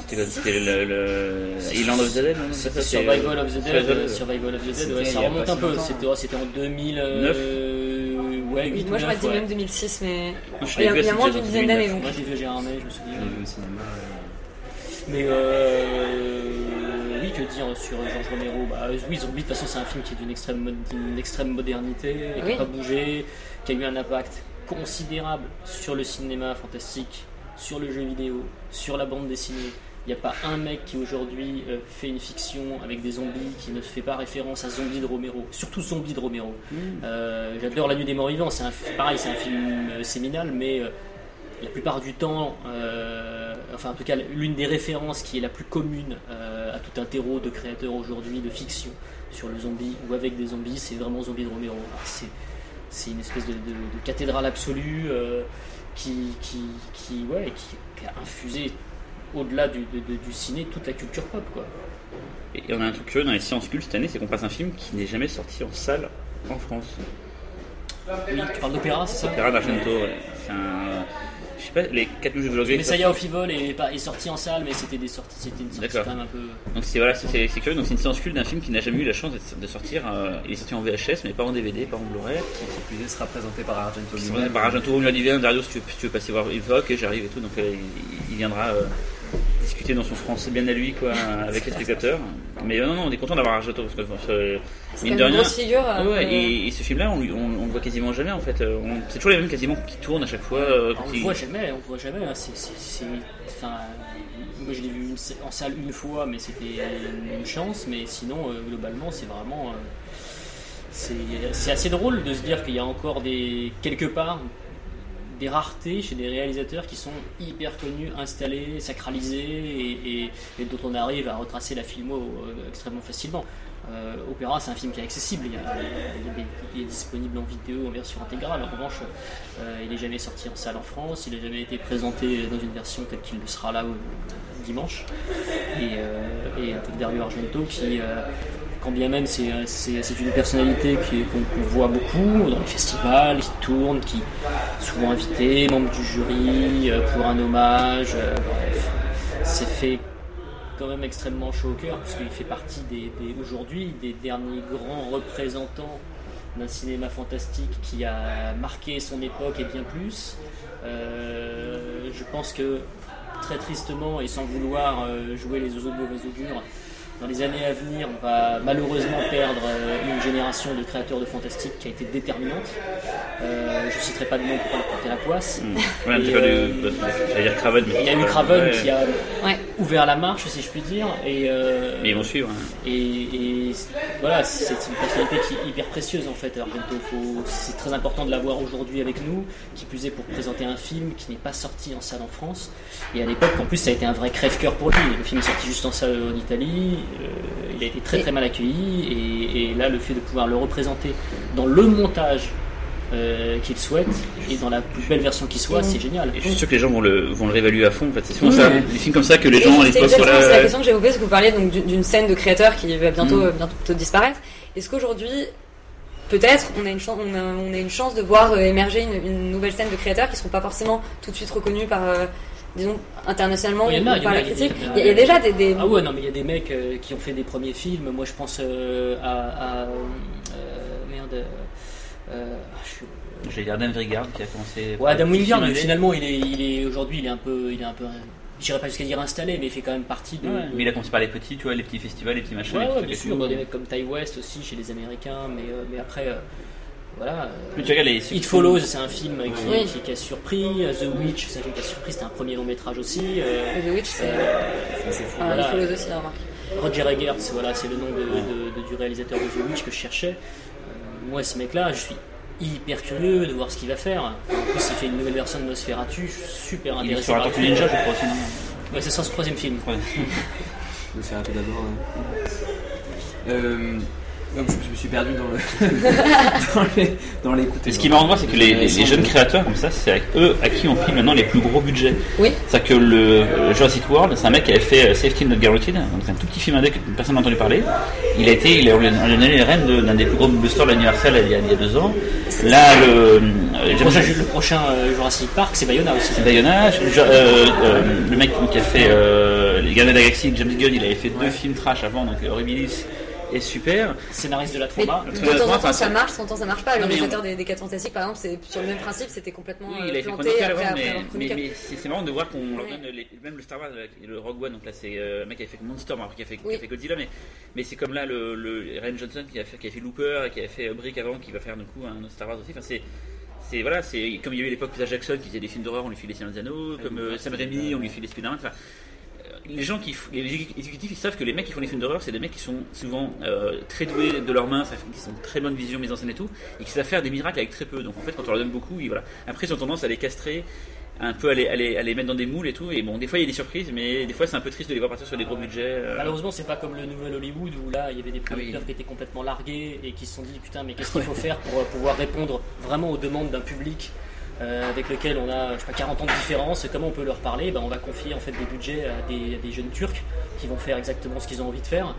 C'était le- c'était le, Island of the Dead, ça, c'est, Survival euh, of the Dead, Survival- euh, of the Dead, C'était ouais, il ça remonte un peu, c'était ouais, c'était en 2000... euh, ouais, 8 Moi j'aurais 9, dit ouais. même 2006, mais. Il y a, il moins d'une dizaine d'années 2009. donc. Moi j'ai vu Gérardmer, je me souviens. l'ai vu au cinéma. euh, Mais euh, dire sur Georges Romero bah, euh, Oui, Zombie, de toute façon, c'est un film qui est d'une extrême, mo- d'une extrême modernité, qui Oui. n'a pas bougé, qui a eu un impact considérable sur le cinéma fantastique, sur le jeu vidéo, sur la bande dessinée. Il n'y a pas un mec qui aujourd'hui euh, fait une fiction avec des zombies qui ne fait pas référence à Zombie de Romero, surtout Zombie de Romero. Euh, J'adore La Nuit des Morts Vivants, c'est un, pareil, c'est un film euh, séminal, mais la plupart du temps, euh, enfin en tout cas l'une des références qui est la plus commune euh, à tout un terreau de créateurs aujourd'hui de fiction sur le zombie ou avec des zombies, c'est vraiment Zombie de Romero. C'est c'est une espèce de, de- de cathédrale absolue euh, qui, qui, qui, ouais, qui, qui a infusé au-delà du, de- de- du ciné toute la culture pop. Quoi. Et on a un truc curieux dans les sciences cultes cette année, c'est qu'on passe un film qui n'est jamais sorti en salle en France. Oui, tu parles d'opéra, c'est ça? Opéra d'Argento, ouais. C'est un. Je sais pas, les 4 jours de Messiah of Evil est, est sorti en salle, mais c'était des sorties, c'était une sortie quand même un peu. Donc c'est voilà, c'est curieux. Donc c'est une séance culte d'un film qui n'a jamais eu la chance de, de sortir. euh, il est sorti en VHS, mais pas en DVD, pas en Blu-ray. Qui plus est sera présenté par Argento. Par Argento, on lui a dit viens Dario, si tu, veux, passer voir Eva, ok j'arrive et tout. Donc euh, il, il viendra euh, discuter dans son français bien à lui quoi, avec les spectateurs. Mais euh, non, non, on est content d'avoir Argento parce que euh, C'est mine quand de même une rien. grosse figure, euh, Ouais, euh, et, et ce film-là, on, lui- on, on le voit quasiment jamais en fait. Euh, on- C'est toujours les mêmes quasiment qui tournent à chaque fois. euh, Ah, on quand le voit jamais, on le voit jamais. hein. C'est, c'est- c'est- enfin, moi je l'ai vu une- en salle une fois, mais c'était une chance. Mais sinon, euh, globalement, c'est vraiment. euh, c'est, c'est assez drôle de se dire qu'il y a encore des quelque part des raretés chez des réalisateurs qui sont hyper connus, installés, sacralisés et, dont on arrive à retracer la filmo euh, extrêmement facilement. Euh, Opéra, c'est un film qui est accessible, il, est disponible en vidéo, en version intégrale. En revanche, euh, il n'est jamais sorti en salle en France, il n'a jamais été présenté dans une version telle qu'il le sera là dimanche. Et, euh, et Dario Argento qui, bien même c'est, c'est une personnalité qu'on, voit beaucoup dans les festivals, qui tourne, qui est souvent invité, membre du jury, euh, pour un hommage, euh, bref, c'est fait quand même extrêmement chaud au cœur puisqu'il fait partie des, aujourd'hui des derniers grands représentants d'un cinéma fantastique qui a marqué son époque et bien plus. Euh, je pense que très tristement et sans vouloir euh, jouer les oiseaux de mauvais augure, dans les années à venir, on va malheureusement perdre euh, une génération de créateurs de fantastique qui a été déterminante. Euh, je ne citerai pas de nom pour pas leur porter la poisse. Mmh. Ouais, Et, c'est pas euh, Craven, mais il y a eu Craven ouais. qui a ouvert la marche, si je puis dire. Et, euh, Mais ils vont suivre. hein. et, et voilà, c'est une personnalité qui est hyper précieuse en fait. C'est très important de l'avoir aujourd'hui avec nous, qui plus est pour présenter un film qui n'est pas sorti en salle en France. Et à l'époque, en plus, ça a été un vrai crève-cœur pour lui. Le film est sorti juste en salle en Italie, il a été très très mal accueilli, et, et là, le fait de pouvoir le représenter dans le montage euh, qu'il souhaite et dans la plus belle version qui soit, c'est génial. Et je suis sûr que les gens vont le, vont le réévaluer à fond. En fait, c'est souvent Mmh. ça, des films comme ça que les Et gens à c'est l'époque sur exactement c'est la la. question que j'ai posée parce que vous parliez donc d'une- scène de créateur qui va bientôt, Mm. euh, bientôt disparaître. Est-ce qu'aujourd'hui, peut-être, on a une chance, on a, on a une chance de voir euh, émerger une, une nouvelle scène de créateurs qui ne seront pas forcément tout de suite reconnus par, euh, disons, internationalement Il y en a, ou il y a, déjà des, des- Ah ouais, non, mais il y a des mecs euh, qui ont fait des premiers films. Moi, je pense euh, à, à, euh, merde. euh, je J'ai dire Adam Wingard qui a commencé. Ouais, Adam Wingard, finalement, il est, il est aujourd'hui, il est un peu, il est un peu. J'irais pas jusqu'à dire installé, mais il fait quand même partie de. Ouais, de- mais il a commencé par les petits, tu vois, les petits festivals, les petits machins. Ouais, les petits ouais, trucs bien sûr, bon, des mecs comme Ty West aussi chez les Américains, mais, euh, mais après, euh, voilà. Mais tu regardes les- It Follows, c'est un film qui, Oui. qui- qui a surpris. The Witch, c'est un film qui a surpris, c'était un premier long métrage aussi. euh, The Witch, c'est- euh, fou. Ah, voilà. It Follows aussi, remarque. Roger Eggers, voilà, c'est le nom de, de- de- du réalisateur de The Witch que je cherchais. Euh, moi, ce mec-là, je suis hyper curieux de voir ce qu'il va faire. En plus, il fait une nouvelle version de Nosferatu, je suis super Il est intéressé. sur la par. Ninja, je crois aussi, non Ouais, c'est ça, ce troisième film. Suis arrêté <laughs> d'abord. ouais. Euh, donc, je me suis perdu dans le <laughs> dans les dans ce qui marrant voir, c'est que les, les- les jeunes créateurs comme ça, c'est avec eux à qui on file maintenant les plus gros budgets. Oui. C'est-à-dire que le euh, Jurassic World, c'est un mec qui avait fait euh, Safety Not Guaranteed, donc c'est un tout petit film indé que personne n'a entendu parler. Il a été, il a, on lui a donné les rênes de- d'un des plus gros blockbusters de l'anniversaire il, y a- il y a deux ans. Là, le, euh, Le prochain, le prochain, euh, Jurassic Park, c'est Bayona aussi. c'est Bayona. Je- euh, euh, le mec qui a fait euh, Les Gardiens de la Galaxie, James Gunn, il avait fait deux films trash avant, donc Horribilis est super. Scénariste de la Mais trauma. de Trauma, temps en temps, ça marche, de temps en temps, ça marche pas. Le mais réalisateur on- des, des 4 Fantastiques, par exemple, c'est sur le même principe, c'était complètement Oui, euh, il a fait planté Chronicle après, avant, après mais, mais, mais c'est marrant de voir qu'on leur donne les- même le Star Wars, avec le Rogue One, donc là c'est euh, le mec qui a fait Monster, après qui a fait, qui a fait Godzilla, mais, mais c'est comme là le, le Ryan Johnson qui a fait, qui a fait Looper, et qui a fait Brick avant, qui va faire du coup un autre Star Wars aussi. Enfin, c'est c'est voilà, c'est comme il y a eu à l'époque Peter Jackson qui faisait des films d'horreur, on lui filait les Seigneurs des Anneaux, comme euh, Sam Raimi, on lui filait Spider-Man. Les gens qui, les exécutifs, ils savent que les mecs qui font les films d'horreur, c'est des mecs qui sont souvent euh, très doués de leurs mains, qui sont très bonne vision mise en scène et tout, et qui savent faire des miracles avec très peu. Donc en fait, quand on leur donne beaucoup, ils, voilà. Après, ils ont tendance à les castrer, un peu à les, à les- à les mettre dans des moules et tout. Et bon, des fois, il y a des surprises, mais des fois, c'est un peu triste de les voir partir sur des gros budgets. euh. Malheureusement, c'est pas comme le nouvel Hollywood où là il y avait des producteurs qui étaient complètement largués et qui se sont dit putain, mais qu'est-ce qu'il <laughs> faut faire pour euh, pouvoir répondre vraiment aux demandes d'un public euh, avec lequel on a je sais pas, 40 ans de différence, comment on peut leur parler ben, On va confier en fait des budgets à des, jeunes Turcs qui vont faire exactement ce qu'ils ont envie de faire.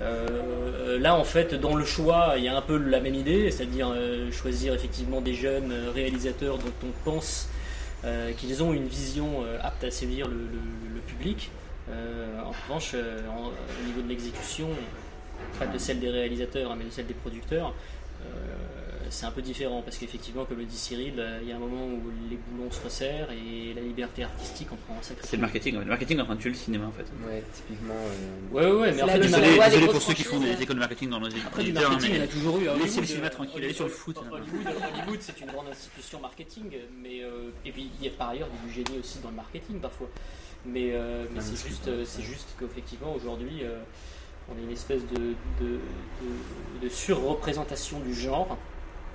Euh, là, en fait, dans le choix, il y a un peu la même idée, c'est-à-dire euh, choisir effectivement des jeunes réalisateurs dont on pense qu'ils ont une vision apte à séduire le, public. En revanche, au niveau de l'exécution, pas de celle des réalisateurs, hein, mais de celle des producteurs, c'est un peu différent parce qu'effectivement, comme le dit Cyril, euh, il y a un moment où les boulons se resserrent et la liberté artistique en prend un sacré C'est le marketing. Le marketing est en train de tuer le cinéma en fait. Ouais, typiquement. euh, Ouais, ouais, ouais, mais en fait, du désolé, désolé pour ceux qui font des écoles de marketing dans nos Après, du marketing, mais il y en a toujours eu. Laissez le Hollywood, cinéma euh, tranquille, allez sur le foot. Hollywood, Hollywood, c'est une grande institution marketing, mais euh, et puis il y a par ailleurs du génie aussi dans le marketing parfois. Mais, euh, mais c'est juste, euh, c'est juste qu'effectivement aujourd'hui, euh, on a une espèce de, de, de- de surreprésentation du genre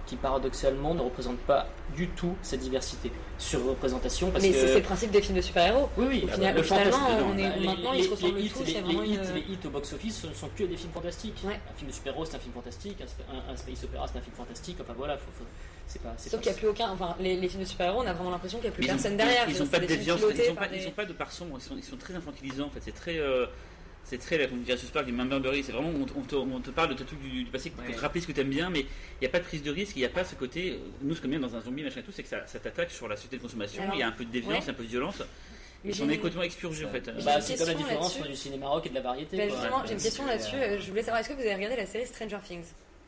qui paradoxalement ne représente pas du tout cette diversité. Surreprésentation parce Mais que c'est c'est le principe des films de super-héros. oui, oui. Au ah final- bah, le finalement, on est, Bah, les- maintenant, les- ils se ressemblent les hits, tous. les- les une... hits, les hits au box-office ce ne sont que des films fantastiques. Ouais. Un film de super-héros, c'est un film fantastique. Un, un- un space opéra, c'est un film fantastique. Enfin voilà, faut- faut- c'est pas. Sauf qu'il n'y a plus aucun. Enfin, les, les films de super-héros, on a vraiment l'impression qu'il n'y a plus Mais ils ont- personne derrière. Ils n'ont pas de déviance, ils n'ont pas, de part sombre, ils sont, ils sont très infantilisants en fait. C'est très. Euh, c'est très, comme dirait Suspark, du Mamberbury. C'est vraiment, on, te- on te, on te parle de tes trucs du, du passé pour te rappeler ce que tu aimes bien, mais il n'y a pas de prise de risque, il n'y a pas ce côté. euh, Nous, ce qu'on aime bien dans un zombie, machin et tout, c'est que ça, ça t'attaque sur la société de consommation, il y a un peu de déviance, ouais. un peu de violence. Mais Et j'ai on est une- complètement expurgé en fait. Bah, c'est comme la différence entre du cinéma rock et de la variété. Ben, justement, Ouais. j'ai une question là-dessus. euh, Je voulais savoir, est-ce que vous avez regardé la série Stranger Things?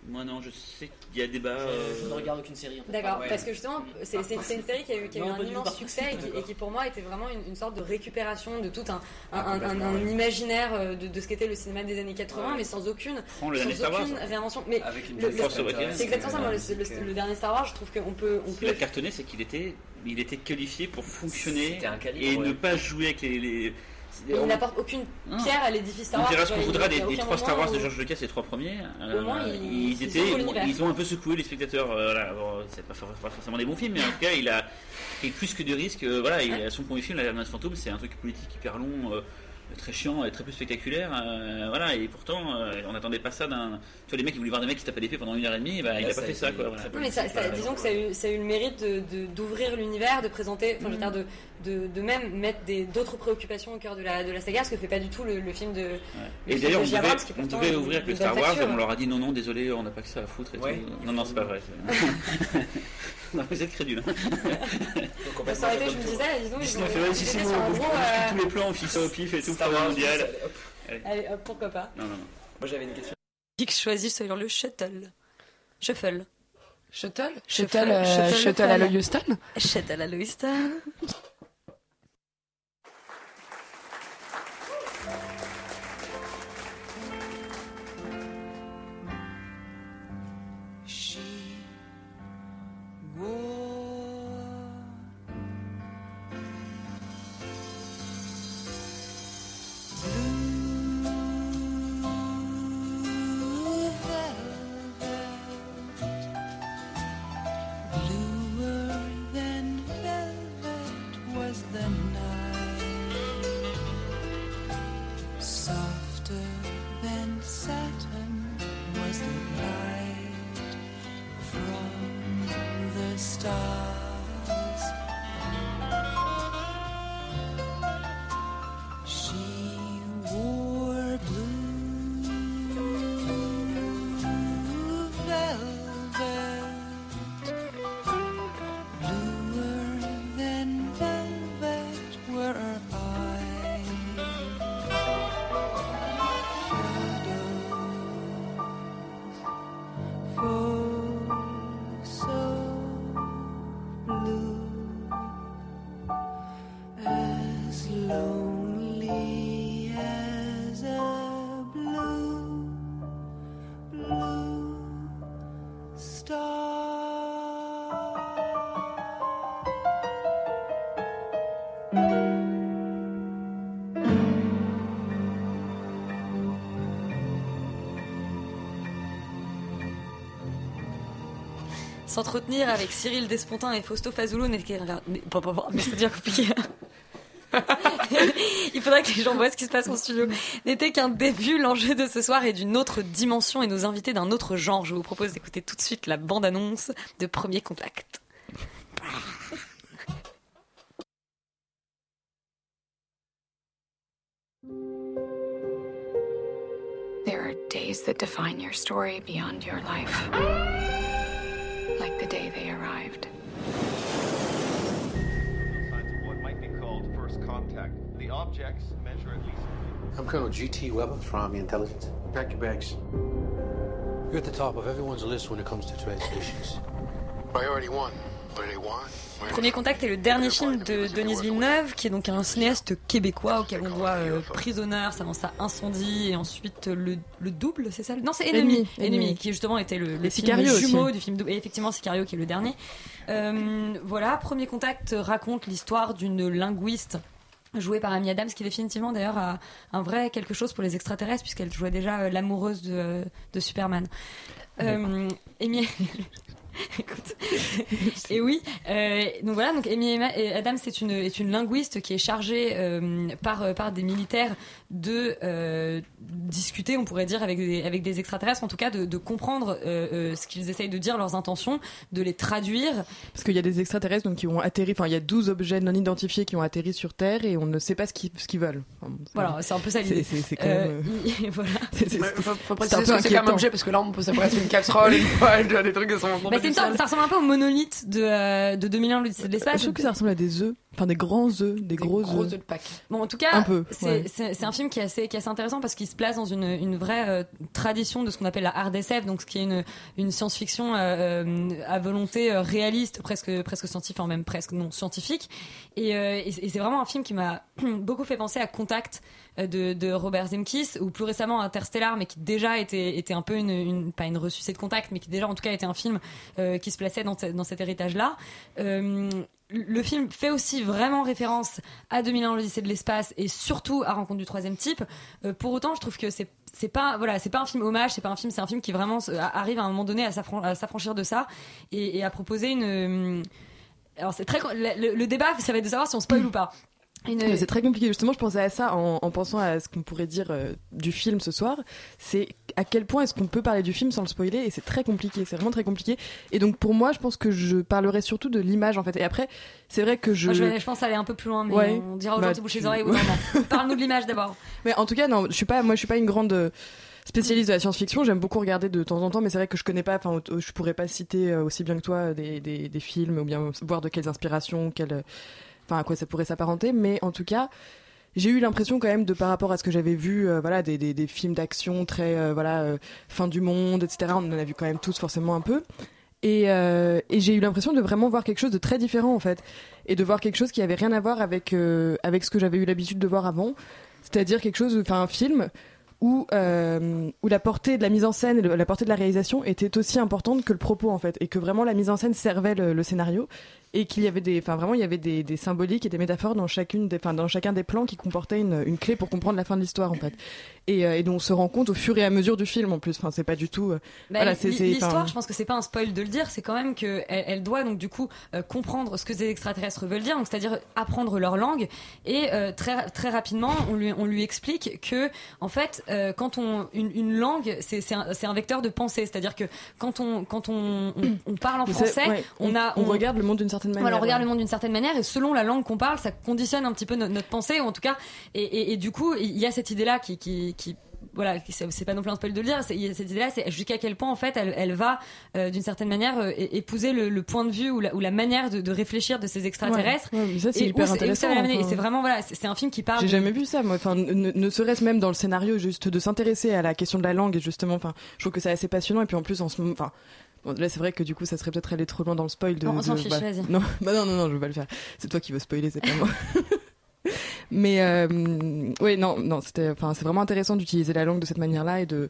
Moi, non, je sais qu'il y a débat. Je, je ne regarde aucune série. en fait. D'accord, Ouais. parce que justement, c'est c'est- c'est une série qui a eu, qui a eu Non, un immense succès et qui, et qui, pour moi était vraiment une, une sorte de récupération de tout un, un, Ah, un- un- complètement, un ouais. imaginaire euh, de, de ce qu'était le cinéma des années 80, Ouais. mais sans aucune, Prends le dernier sans Star Wars. aucune réinvention. Mais Avec une le- jeune le- Force Awakens. c'est exactement ça, moi, le, le- le dernier Star Wars, je trouve qu'on peut, on peut qui a cartonné, c'est qu'il était, il était qualifié pour fonctionner C'était un calibre, et ouais. ne pas jouer avec les. Il on- n'apporte aucune Non. pierre à l'édifice Star On Wars. dira ce qu'on voudra des, des trois Star Wars de George Lucas, les trois premiers. Au moins, euh, ils- ils, ils étaient, ils ont un peu secoué les spectateurs. euh, voilà, bon, c'est pas, for- pas forcément des bons films, mais en tout cas, il a pris plus que de risques. euh, voilà, son premier film, La menace fantôme, c'est un truc politique hyper long. euh, très chiant et très peu spectaculaire euh, voilà et pourtant euh, on n'attendait pas ça d'un tu vois les mecs qui voulaient voir des mecs qui se tapent à l'épée pendant une heure et demie bah, il Là, a ça pas fait ça été quoi très voilà. Non, mais ça, ça- disons que ça a eu, ça a eu le mérite de- de- d'ouvrir l'univers, de présenter, enfin, je veux dire, de, de, de même mettre des- d'autres préoccupations au cœur de la, de la saga, ce que fait pas du tout le, le film de. le Et d'ailleurs, on devait, Abrams, qui on devait ouvrir avec le Star Wars et facture. on leur a dit non, non, désolé, on n'a pas que ça à foutre et Ouais. tout. Non, non, c'est pas vrai. <laughs> non, vous êtes crédule. Donc, on Bah, ça aurait été, le je me disais, disons, ils Disney ont ils c'est bon, on euh, tous les plans, on fixe ça au pif et tout, Star Wars, mondial. allez, hop. Pourquoi pas. Non, non, non. Moi j'avais une question. Geek choisit sur le shuttle. Shuffle. Shuttle? Shuttle, Shuttle, euh, shuttle shuttle à. Houston Shuttle à Lewiston. star. S'entretenir avec Cyril Despontin et Fausto Fazulo n'était Mais c'est dire compliqué. <laughs> Il faudrait que les gens voient ce qui se passe en studio. N'était qu'un début. L'enjeu de ce soir est d'une autre dimension et nos invités d'un autre genre. Je vous propose d'écouter tout de suite la bande-annonce de Premier Contact. There are days that define your story beyond your life. Like the day they arrived. what might be called first contact. The objects measure at least. I'm Colonel G.T. Weber from Army Intelligence. Pack your bags. You're at the top of everyone's list when it comes to translations. Priority one. What do they want? Premier Contact est le dernier film de Denise Villeneuve, qui est donc un cinéaste québécois auquel on doit euh, Prisonneur, ça avance à Incendie, et ensuite euh, le, le double, c'est ça? Non, c'est Ennemi. Ennemi, qui justement était le, le film jumeau aussi. du film double. Et effectivement, Sicario qui est le dernier. Euh, voilà, Premier Contact raconte l'histoire d'une linguiste jouée par Amy Adams qui définitivement d'ailleurs a un vrai quelque chose pour les extraterrestres puisqu'elle jouait déjà euh, l'amoureuse de, de Superman. Euh, Amy- <laughs> <laughs> Écoute. Et oui, euh, donc voilà, donc Amy Adams est une, est une linguiste qui est chargée euh, par, euh, par des militaires de euh, discuter, on pourrait dire, avec des, avec des extraterrestres, en tout cas de, de comprendre euh, euh, ce qu'ils essayent de dire, leurs intentions, de les traduire. Parce qu'il y a des extraterrestres donc, qui ont atterri, enfin il y a 12 objets non identifiés qui ont atterri sur Terre et on ne sait pas ce qu'ils ce qu'ils veulent. Enfin, bon, Voilà, c'est un peu ça l'idée. C'est quand même. il- <laughs> voilà. c'est- un peu inquiétant. objet parce que là on peut ça pourrait être une casserole, une poêle, des trucs qui sont Bah, une sorte- ça ressemble un peu au monolithe de, euh, de 2001, l'Odyssée de l'espace. Je trouve que ça ressemble à des œufs, enfin des grands œufs, des, gros gros œufs. œufs de Pâques. Bon, en tout cas, c'est ouais. un film qui est assez, qui est assez intéressant parce qu'il se place dans une, une vraie euh, tradition de ce qu'on appelle la hard SF, donc ce qui est une, une science-fiction euh, euh, à volonté réaliste, presque, presque scientifique, enfin même presque non scientifique. Euh, et c'est vraiment un film qui m'a <clears throat> beaucoup fait penser à Contact euh, de, de Robert Zemeckis ou plus récemment Interstellar, mais qui déjà était, était un peu une, une- pas une ressucée de Contact, mais qui déjà en tout cas était un film euh, qui se plaçait dans, dans cet héritage-là. Euh, le film fait aussi vraiment référence à 2001 l'Odyssée de l'espace et surtout à Rencontre du troisième type. Euh, pour autant, je trouve que c'est c'est pas voilà c'est pas un film hommage c'est pas un film c'est un film qui vraiment arrive à un moment donné à s'affran- à s'affranchir de ça et, et à proposer une alors c'est très le- le débat ça va être de savoir si on spoil <clears throat> ou pas Une- C'est très compliqué. Justement, je pensais à ça en, en pensant à ce qu'on pourrait dire euh, du film ce soir. C'est à quel point est-ce qu'on peut parler du film sans le spoiler et c'est très compliqué. C'est vraiment très compliqué. Et donc pour moi, je pense que je parlerai surtout de l'image en fait. Et après, c'est vrai que je. Moi, je, vais- je pense aller un peu plus loin mais Ouais. on dira aux gens Bah, de se boucher tu- les oreilles <laughs> parle-nous de l'image d'abord Mais en tout cas, non, je suis pas, moi, je suis pas une grande euh, spécialiste de la science-fiction. J'aime beaucoup regarder de temps en temps, mais c'est vrai que je connais pas, enfin, je pourrais pas citer euh, aussi bien que toi des, des, des films ou bien voir de quelles inspirations, quelles, enfin, à quoi ça pourrait s'apparenter. Mais en tout cas, j'ai eu l'impression quand même de par rapport à ce que j'avais vu, euh, voilà, des, des, films d'action très, euh, voilà, euh, fin du monde, etc. On en a vu quand même tous forcément un peu. Et, j'ai eu l'impression de vraiment voir quelque chose de très différent en fait, et de voir quelque chose qui avait rien à voir avec avec ce que j'avais eu l'habitude de voir avant, c'est-à-dire quelque chose, enfin un film où où la portée de la mise en scène la portée de la réalisation était aussi importante que le propos en fait, et que vraiment la mise en scène servait le scénario et qu'il y avait des, enfin vraiment il y avait des, des symboliques et des métaphores dans chacune, des, enfin dans chacun des plans qui comportaient une, une clé pour comprendre la fin de l'histoire en fait, et, euh, et dont on se rend compte au fur et à mesure du film en plus, enfin c'est pas du tout, euh, Bah, voilà c'est L'histoire, je pense que c'est pas un spoil de le dire, c'est quand même que elle, elle doit donc du coup euh, comprendre ce que ces extraterrestres veulent dire, donc c'est-à-dire apprendre leur langue. Et euh, très très rapidement, on lui on lui explique que en fait, quand on une, une langue, c'est c'est un, un vecteur de pensée, c'est-à-dire que quand on quand on, on, on parle en français, ouais, on a on regarde le monde d'une certaine manière. voilà, on regarde ouais. le monde d'une certaine manière et selon la langue qu'on parle, ça conditionne un petit peu no- notre pensée, ou en tout cas, et, et, et du coup, il y a cette idée-là qui, qui, qui voilà, c'est pas non plus un spoil de le dire, c'est- il y a cette idée-là, c'est jusqu'à quel point en fait elle, elle va euh, d'une certaine manière euh, épouser le, le point de vue ou la, ou la manière de, de réfléchir de ces extraterrestres. Ouais, ouais, mais ça, c'est hyper où intéressant. Et c'est vraiment voilà, c'est c'est un film qui parle. J'ai de- jamais vu ça, moi. Enfin, ne, ne serait-ce même dans le scénario, juste de s'intéresser à la question de la langue et justement, enfin, je trouve que c'est assez passionnant. Et puis en plus, en ce moment, enfin. Bon, là, c'est vrai que du coup, ça serait peut-être aller trop loin dans le spoil. De, Non, on s'en fiche, bah, vas-y. Non, <laughs> bah non, non, non, je veux pas le faire. C'est toi qui veux spoiler, c'est pas moi. <laughs> Mais euh, oui, non, non, c'était, enfin, c'est vraiment intéressant d'utiliser la langue de cette manière-là et de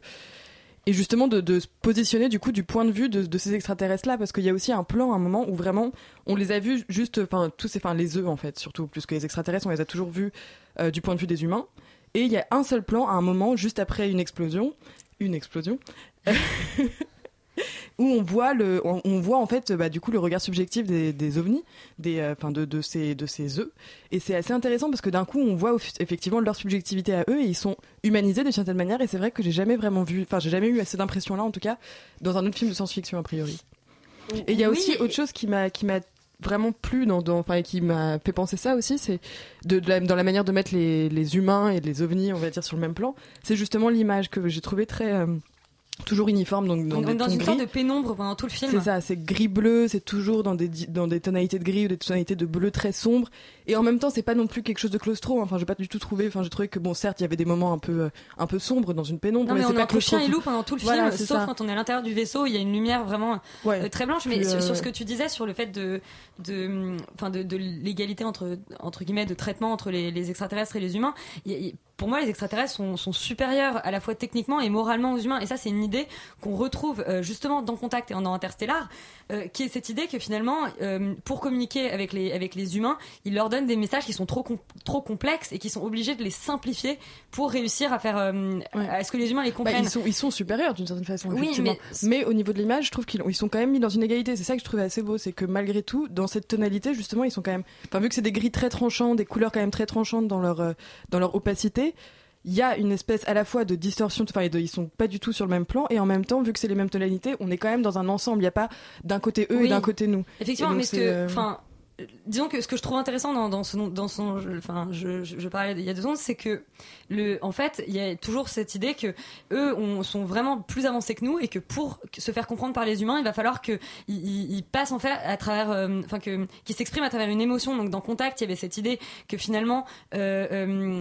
et justement de, de se positionner du coup du point de vue de, de ces extraterrestres là parce qu'il y a aussi un plan un moment où vraiment on les a vus juste enfin tous enfin les œufs en fait surtout plus que les extraterrestres on les a toujours vus euh, du point de vue des humains et il y a un seul plan à un moment juste après une explosion une explosion <laughs> où on voit le, on, on voit en fait, bah, du coup, le regard subjectif des, des ovnis, des, euh, enfin, de, de ces, de ces œufs. Et c'est assez intéressant parce que d'un coup, on voit effectivement leur subjectivité à eux et ils sont humanisés d'une certaine manière. Et c'est vrai que j'ai jamais vraiment vu, enfin, j'ai jamais eu assez d'impression là, en tout cas, dans un autre film de science-fiction a priori. Et il y a aussi autre chose qui m'a, qui m'a vraiment plu dans, dans- enfin, et qui m'a fait penser ça aussi, c'est de, de la- dans la manière de mettre les, les humains et les ovnis, on va dire, sur le même plan. C'est justement l'image que j'ai trouvé très euh, toujours uniforme, donc dans, On des dans une sorte gris. de pénombre pendant tout le film. C'est ça, c'est gris-bleu, c'est toujours dans des, dans des tonalités de gris ou des tonalités de bleu très sombres. Et en même temps, c'est pas non plus quelque chose de claustro. Enfin, j'ai pas du tout trouvé. Enfin, j'ai trouvé que bon, certes, il y avait des moments un peu, euh, un peu sombres dans une pénombre, Non mais c'est pas entre chien et loup pendant tout le Voilà, film, sauf ça. quand on est à l'intérieur du vaisseau, il y a une lumière vraiment euh, très blanche. Mais sur, euh, sur ce que tu disais sur le fait de, de, enfin de, de l'égalité entre entre guillemets de traitement entre les, les extraterrestres et les humains, y a- il- pour moi les extraterrestres sont, sont supérieurs à la fois techniquement et moralement aux humains. Et ça c'est une idée qu'on retrouve euh, justement dans Contact et dans Interstellar, euh, qui est cette idée que finalement euh, pour communiquer avec les avec les humains, ils leur donnent des messages qui sont trop com- trop complexes et qui sont obligés de les simplifier pour réussir à faire euh, à ce que les humains les Bah, comprennent. ils, sont, ils sont supérieurs d'une certaine façon. Oui, mais- mais... au niveau de l'image, je trouve qu'ils ont- ils sont quand même mis dans une égalité. C'est ça que je trouvais assez beau, c'est que malgré tout, dans cette tonalité, justement, ils sont quand même. Enfin, vu que c'est des gris très tranchants, des couleurs quand même très tranchantes dans leur dans leur opacité. Il y a une espèce à la fois de distorsion, enfin, ils sont pas du tout sur le même plan, et en même temps, vu que c'est les mêmes tonalités, on est quand même dans un ensemble. Il n'y a pas d'un côté eux et d'un côté nous. Effectivement, mais que, euh, enfin, euh, disons que ce que je trouve intéressant dans, dans son, dans son, je- enfin, je, je, je parlais il y a deux secondes, c'est que le, en fait, il y a toujours cette idée que eux on, sont vraiment plus avancés que nous et que pour se faire comprendre par les humains, il va falloir que ils, ils- ils passent en fait à travers, euh, enfin que, qu'ils s'expriment à travers une émotion. Donc dans Contact, il y avait cette idée que finalement. Euh,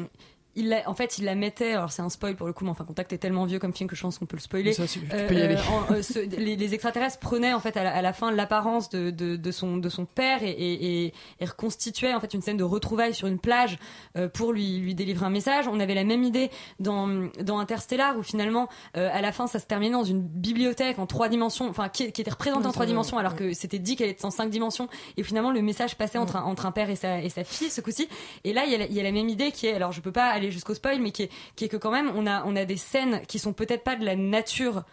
il la- en fait, il la mettait. Alors, c'est un spoil pour le coup, mais enfin, Contact est tellement vieux comme film que je pense qu'on peut le spoiler. Ça, tu- tu peux y aller. en- euh, ce- les, les extraterrestres prenaient en fait à la, à la fin l'apparence de, de, de son de son père et, et, et- et reconstituaient en fait une scène de retrouvailles sur une plage euh, pour lui lui délivrer un message. On avait la même idée dans dans Interstellar où finalement euh, à la fin ça se terminait dans une bibliothèque en trois dimensions, enfin qui, qui était représentée Ouais, en trois vrai, dimensions alors que c'était dit qu'elle était en cinq dimensions et finalement le message passait entre un, entre un père et sa et sa fille ce coup-ci. Et là il y, a la, il y a la même idée qui est alors je peux pas aller jusqu'au spoil mais qui est qui est que quand même on a on a des scènes qui sont peut-être pas de la nature.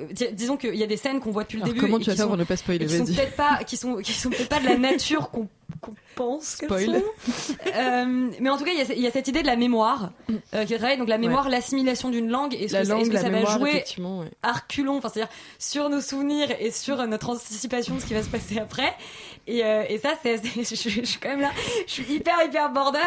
Euh, dis- disons qu'il y a des scènes qu'on voit depuis le Alors, début comment et tu vas qui faire sont- pour ne pas spoiler et qui sont peut-être pas qui sont qui sont peut-être pas de la nature qu'on qu'on pense qu'elles Spoil. sont. Euh, mais en tout cas il y a, il y a cette idée de la mémoire euh, qui va travailler donc la mémoire l'assimilation d'une langue et est-ce La que, ça- langue, est-ce que la ça mémoire, va jouer ouais. à reculons, enfin c'est-à-dire sur nos souvenirs et sur euh, notre anticipation de ce qui va se passer après. Et, euh, et ça, c'est, assez- <laughs> je, je- je suis quand même là, je suis hyper hyper border.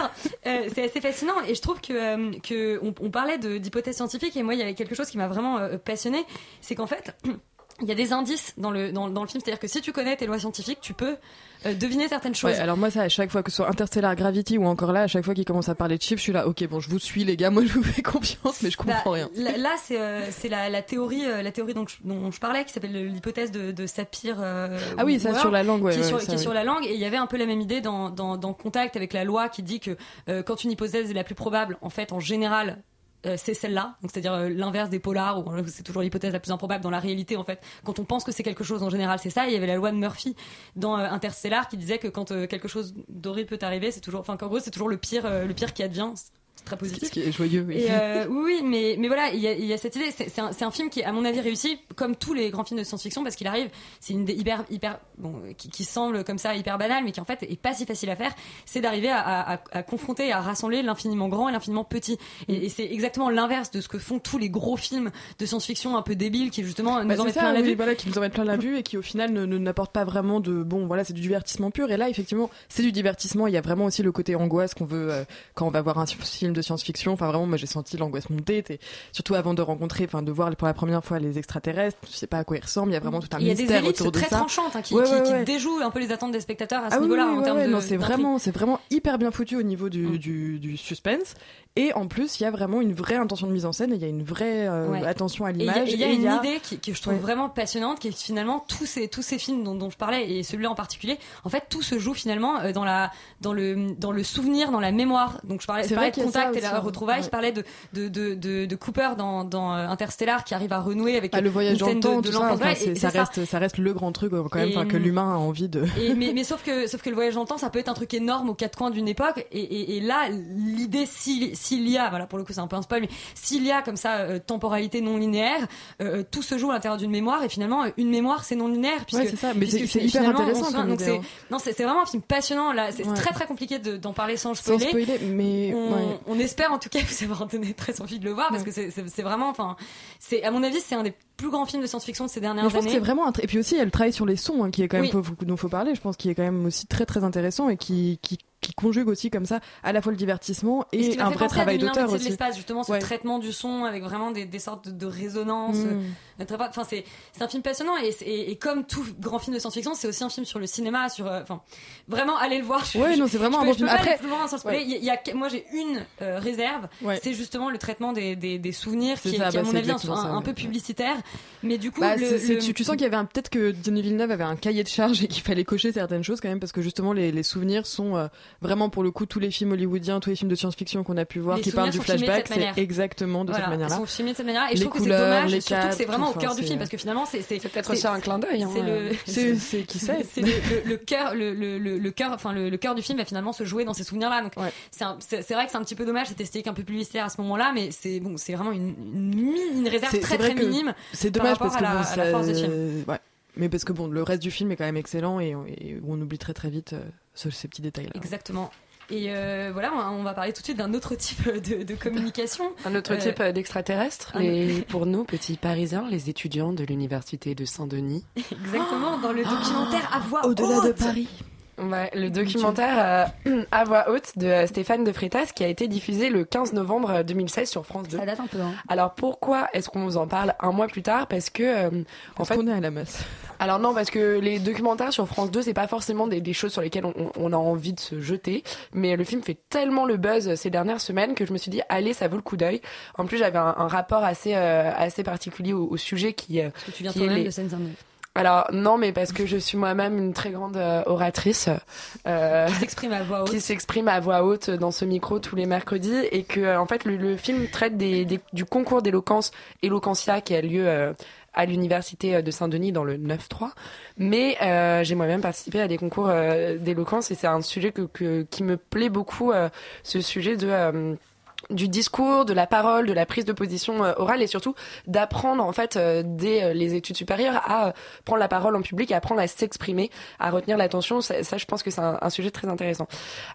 C'est assez fascinant et je trouve que que on, on parlait de d'hypothèses scientifiques et moi il y avait quelque chose qui m'a vraiment passionné, c'est qu'en fait <clears throat> il y a des indices dans le dans, dans le film, c'est-à-dire que si tu connais tes lois scientifiques, tu peux euh, deviner certaines choses. Ouais, alors moi ça à chaque fois que ce soit Interstellar Gravity ou encore là à chaque fois qu'il commence à parler de chiffres je suis là ok bon je vous suis les gars <laughs> moi je vous fais confiance mais je comprends Bah, rien Là, là, c'est euh, la, la théorie euh, la théorie dont je, dont je parlais qui s'appelle l'hypothèse de, de Sapir. Ah oui, ça, sur la langue, ouais, qui est, ouais, sur, ça, qui est oui. sur la langue et il y avait un peu la même idée dans, dans, dans Contact avec la loi qui dit que quand une hypothèse est la plus probable, en fait, en général. Euh, c'est celle-là, donc c'est-à-dire euh, l'inverse des polars, où euh, c'est toujours l'hypothèse la plus improbable dans la réalité en fait. Quand on pense que c'est quelque chose en général, c'est ça. Il y avait la loi de Murphy dans Interstellar qui disait que quand quelque chose d'horrible peut arriver, c'est toujours, enfin qu'en gros c'est toujours le pire, le pire qui advient. Très positif. ce qui est joyeux oui. Et euh, <laughs> oui, mais, mais voilà, il y a, il y a cette idée. C'est un, film qui, est, à mon avis, réussi, comme tous les grands films de science-fiction, parce qu'il arrive. C'est une idée hyper, hyper, bon, qui, qui semble comme ça hyper banale, mais qui en fait est pas si facile à faire. C'est d'arriver à, à, à- à confronter, à rassembler l'infiniment grand et l'infiniment petit. Et, et c'est exactement l'inverse de ce que font tous les gros films de science-fiction un peu débiles, qui justement nous Bah, en mettent plein la vue. voilà, qui nous en mettent plein la vue et qui au final ne n'apportent pas vraiment de bon voilà c'est du divertissement pur et là effectivement c'est du divertissement il y a vraiment aussi le côté angoisse qu'on veut euh, quand on va voir un fi- film de science-fiction enfin vraiment moi j'ai senti l'angoisse monter surtout avant de rencontrer enfin de voir pour la première fois les extraterrestres tu sais pas à quoi ils ressemblent il y a vraiment tout un Il y a des mystère ellipses autour de très ça tranchantes hein, qui, Ouais, qui, ouais, qui ouais. déjouent un peu les attentes des spectateurs à ce Ah niveau-là oui, en termes de. c'est vraiment, c'est vraiment hyper bien foutu au niveau du, du, du suspense. Et en plus, il y a vraiment une vraie intention de mise en scène. Il y a une vraie euh, Ouais. attention à il y l'image. il y a une il y a- idée qui, que je trouve Ouais. vraiment passionnante, qui est finalement tous ces tous ces films dont, dont je parlais et celui-là en particulier. En fait, tout se joue finalement euh, dans la dans le dans le souvenir, dans la mémoire. Donc je parlais, je parlais de a contact et aussi, la hein. retrouvaille. Ouais. Je parlais de, de, de, Cooper dans, dans euh, Interstellar qui arrive à renouer avec Ah, le voyage une dans le temps, de, ça, l'enfant. enfin, et reste, ça reste le grand truc euh, quand même, Et, que hum, l'humain a envie de. Et, mais, <laughs> mais sauf que sauf que le voyage dans le temps, ça peut être un truc énorme aux quatre coins d'une époque. Et, et, et là, l'idée s'il s'il y a, voilà pour le coup c'est un peu un spoil, mais s'il y a comme ça euh, temporalité non linéaire, euh, tout se joue à l'intérieur d'une mémoire. Et finalement, une mémoire c'est non linéaire. Puisque, Ouais, c'est ça, mais c'est- hyper intéressant se donc c'est- hein. non, c'est vraiment un film passionnant. Là, c'est Ouais. très très compliqué de- d'en parler sans Sans spoiler. spoiler, mais on, ouais. on espère en tout cas <laughs> vous avoir donné très envie de le voir parce que c'est- vraiment, enfin, c'est à mon avis c'est un des plus grands films de science-fiction de ces dernières Mais je pense années. c'est vraiment et puis aussi il y a le travail sur les sons hein, qui est quand même Oui. faut- faut- dont faut parler je pense qui est quand même aussi très très intéressant et qui, qui qui conjugue aussi comme ça à la fois le divertissement Et un vrai travail 2001 d'auteur de aussi l'espace, justement, ce Ouais. traitement du son avec vraiment des, des sortes de, de résonances. Mm. euh. Enfin, c'est un film passionnant et, c'est- et, et comme tout grand film de science-fiction, c'est aussi un film sur le cinéma, sur. euh, Enfin, vraiment, allez le voir. <laughs> Je- non, c'est vraiment je un peux- bon film. Après-. Ouais. Il y a- moi, j'ai une euh, réserve, Ouais. c'est justement le traitement des, des, des souvenirs qui, est- ça, qui, à bah, mon avis, un, un peu publicitaire. Mais du coup, Bah, le- le- tu, tu sens qu'il y avait peut-être que Denis Villeneuve avait un cahier de charge et qu'il fallait cocher certaines choses quand même parce que justement les, les souvenirs sont vraiment pour le coup tous les films hollywoodiens tous les films de science-fiction qu'on a pu voir Les qui parlent du flashback c'est exactement de Voilà, cette manière-là Ils sont filmés de cette manière et Les je trouve que c'est couleurs, dommage, les surtout que c'est cadres, vraiment au cœur du film parce que finalement c'est c'est peut-être c'est- aussi un clin d'œil, hein, c'est euh. le C'est- c'est- qui sait. c'est le, cœur le, le, le, le cœur enfin le, cœur du film va finalement se jouer dans ces souvenirs là donc c'est un- c'est c'est vrai que c'est un petit peu dommage cette esthétique un peu publicitaire à ce moment là mais c'est bon c'est vraiment une, une, réserve très très minime c'est par dommage rapport parce que à la, bon, à la ça- force du film ouais mais parce que bon le reste du film est quand même excellent et, et on oublie très très vite euh, ce- ces petits détails là exactement et euh, voilà on va parler tout de suite d'un autre type de, de communication <laughs> Un autre Euh, type d'extraterrestre, un- les, pour nous, petits parisiens, les étudiants de l'université de Saint-Denis. <laughs> exactement dans le <gasps> documentaire à voix Au-delà de. Paris. Ouais, le documentaire euh, <clears throat> à voix haute de Stéphane de Freitas qui a été diffusé le 15 novembre 2016 sur France 2. ça date un peu hein. Alors pourquoi est-ce qu'on vous en parle un mois plus tard? Parce que euh, en Parce fait, qu'on est à la masse. alors non, parce que les documentaires sur France 2, c'est pas forcément des, des choses sur lesquelles on, on a envie de se jeter. Mais le film fait tellement le buzz ces dernières semaines que je me suis dit, allez, ça vaut le coup d'œil. En plus, j'avais un, un rapport assez euh, assez particulier au, au sujet qui. euh, Parce que tu viens toi-même les- de Seine-Saint-Denis Alors non, mais parce que je suis moi-même une très grande euh, oratrice. euh, qui s'exprime à voix <laughs> haute qui s'exprime à voix haute dans ce micro tous les mercredis et que euh, en fait le, le film traite des, des- du concours d'éloquence Eloquentia qui a lieu euh, à l'université de Saint-Denis dans le 9-3 mais euh, j'ai moi-même participé à des concours euh, d'éloquence et c'est un sujet que, que- qui me plaît beaucoup euh, ce sujet de euh, du discours, de la parole, de la prise de position euh, orale et surtout d'apprendre en fait euh, dès euh, les études supérieures à prendre la parole en public, à apprendre à s'exprimer, à retenir l'attention. Ça, je pense que c'est un, un sujet très intéressant.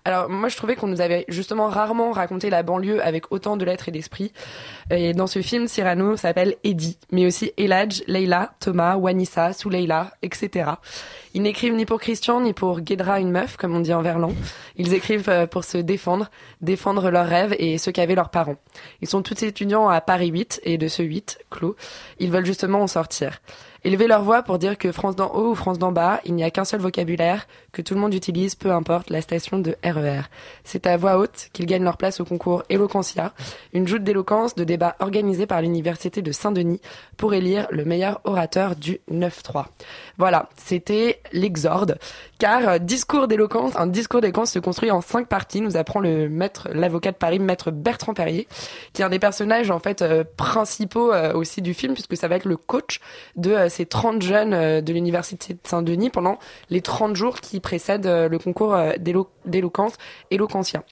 Alors moi je trouvais qu'on nous avait justement rarement raconté la banlieue avec autant de lettres et d'esprit. Et dans ce film, Cyrano s'appelle Eddie, mais aussi Eladj, Leila, Thomas, Wanissa, Souleila, etc. Ils n'écrivent ni pour Christian ni pour Guédra une meuf, comme on dit en verlan. Ils écrivent euh, pour se défendre, défendre leurs rêves et ceux qu'avaient leurs parents. Ils sont tous étudiants à Paris 8 et de ce 8, clos, ils veulent justement en sortir. Élever leur voix pour dire que France d'en haut ou France d'en bas, il n'y a qu'un seul vocabulaire, que tout le monde utilise, peu importe la station de RER. C'est à voix haute qu'ils gagnent leur place au concours Eloquentia, une joute d'éloquence de débat organisée par l'université de Saint-Denis pour élire le meilleur orateur du 9-3. Voilà, c'était l'exorde. Car discours d'éloquence, un discours d'éloquence se construit en cinq parties, nous apprend le maître, l'avocat de Paris, maître Bertrand Perrier, qui est un des personnages en fait euh, principaux euh, aussi du film, puisque ça va être le coach de euh, ces 30 jeunes euh, de l'université de Saint-Denis pendant les 30 jours qui précèdent euh, le concours euh, d'élo- d'éloquence éloquentien.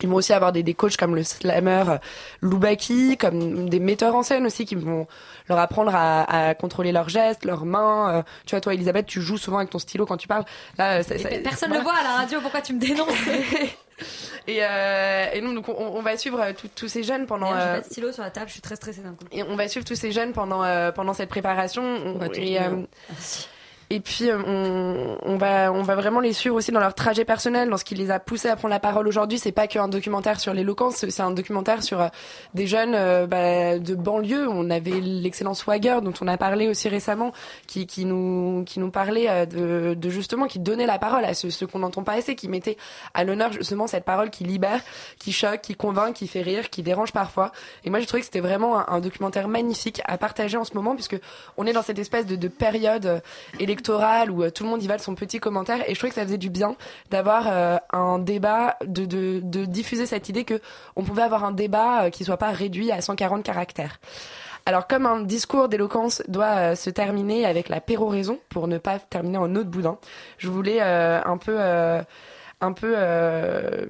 Ils vont aussi avoir des, des coachs comme le slammer euh, Loubaki, comme des metteurs en scène aussi qui vont leur apprendre à, à contrôler leurs gestes, leurs mains. Euh, tu vois, toi, Elisabeth, tu joues souvent avec ton stylo quand tu parles. Là, euh, ça- ça- personne ne voilà. le voit à la radio pourquoi tu me dénonces <laughs> Et, euh, et nous, donc, on, on va suivre tous- ces jeunes pendant. J'ai euh, pas de stylo sur la table je suis très stressée d'un coup et on va suivre tous ces jeunes pendant euh, pendant cette préparation. On- va et, et puis euh, on, on va on va vraiment les suivre aussi dans leur trajet personnel, dans ce qui les a poussés à prendre la parole aujourd'hui. C'est pas qu'un documentaire sur l'éloquence, c'est un documentaire sur euh, des jeunes euh, bah, de banlieue. On avait l'excellent Swagger dont on a parlé aussi récemment, qui qui nous qui nous parlait de, de justement qui donnait la parole à ceux, ceux qu'on n'entend pas assez, qui mettait à l'honneur justement cette parole qui libère, qui choque, qui convainc, qui fait rire, qui dérange parfois. Et moi j'ai trouvé que c'était vraiment un, documentaire magnifique à partager en ce moment puisque on est dans cette espèce de, de période électorale électorale où euh, tout le monde y va son petit commentaire. Et je trouvais que ça faisait du bien d'avoir euh, un débat, de, de, de diffuser cette idée que on pouvait avoir un débat euh, qui soit pas réduit à 140 caractères. Alors comme un discours d'éloquence doit se terminer avec la péroraison pour ne pas terminer en autre boudin, je voulais un peu un peu euh,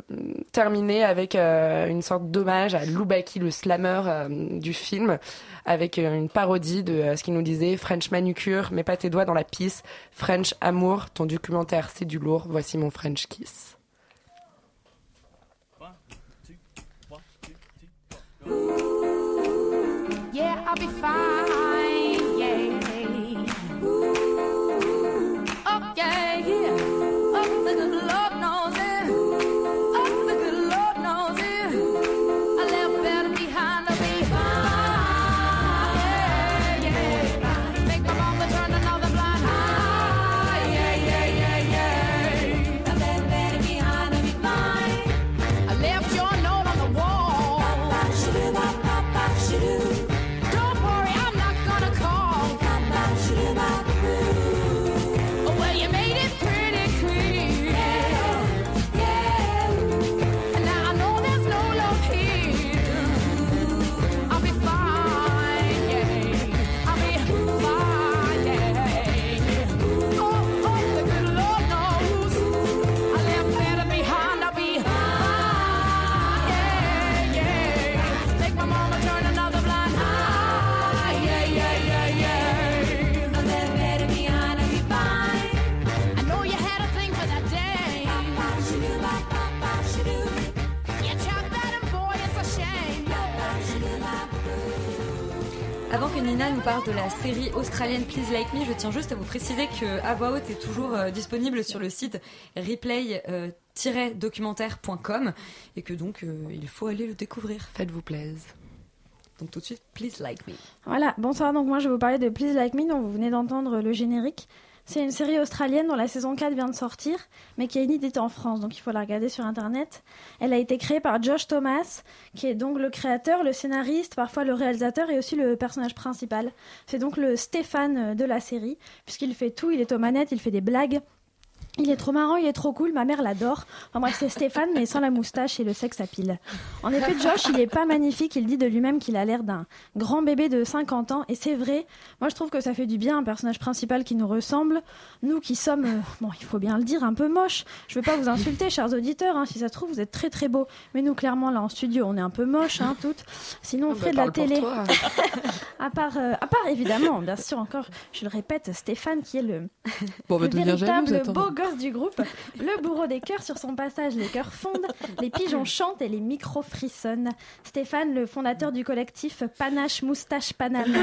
terminer avec euh, une sorte d'hommage à Loubaki, le slammer euh, du film, avec une parodie de ce qu'il nous disait French manucure, mets pas tes doigts dans la pisse, French amour, ton documentaire c'est du lourd, voici mon French kiss. Parle de la série australienne Please Like Me, je tiens juste à vous préciser que À Voix Haute est toujours euh, disponible sur le site replay-documentaire.com et que donc euh, il faut aller le découvrir. Faites-vous plaise. Donc tout de suite, Please Like Me. Voilà, bonsoir. Donc moi je vais vous parler de Please Like Me dont vous venez d'entendre le générique. C'est une série australienne dont la saison 4 vient de sortir, mais qui est inédite en France, donc il faut la regarder sur internet. Elle a été créée par Josh Thomas, qui est donc le créateur, le scénariste, parfois le réalisateur et aussi le personnage principal. C'est donc le Stéphane de la série, puisqu'il fait tout, il est aux manettes, il fait des blagues. Il est trop marrant, il est trop cool, ma mère l'adore. Enfin bref, c'est Stéphane, mais sans la moustache et le sexe à pile. En effet, Josh, il est pas magnifique, il dit de lui-même qu'il a l'air d'un grand bébé de 50 ans, et c'est vrai. Moi, je trouve que ça fait du bien, un personnage principal qui nous ressemble. Nous qui sommes, euh, bon, il faut bien le dire, un peu moches. Je veux pas vous insulter, chers auditeurs, hein, si ça se trouve, vous êtes très très beaux. Mais nous, clairement, là, en studio, on est un peu moches, hein, toutes. Sinon, on Ah ferait bah, de la télé. toi. <laughs> à, part, euh, à part, évidemment, bien sûr, encore, je le répète, Stéphane, qui est le, Bon, on va le véritable beau gosse du groupe, le bourreau des cœurs sur son passage, les cœurs fondent, les pigeons chantent et les micros frissonnent. Stéphane, le fondateur du collectif Panache Moustache Paname,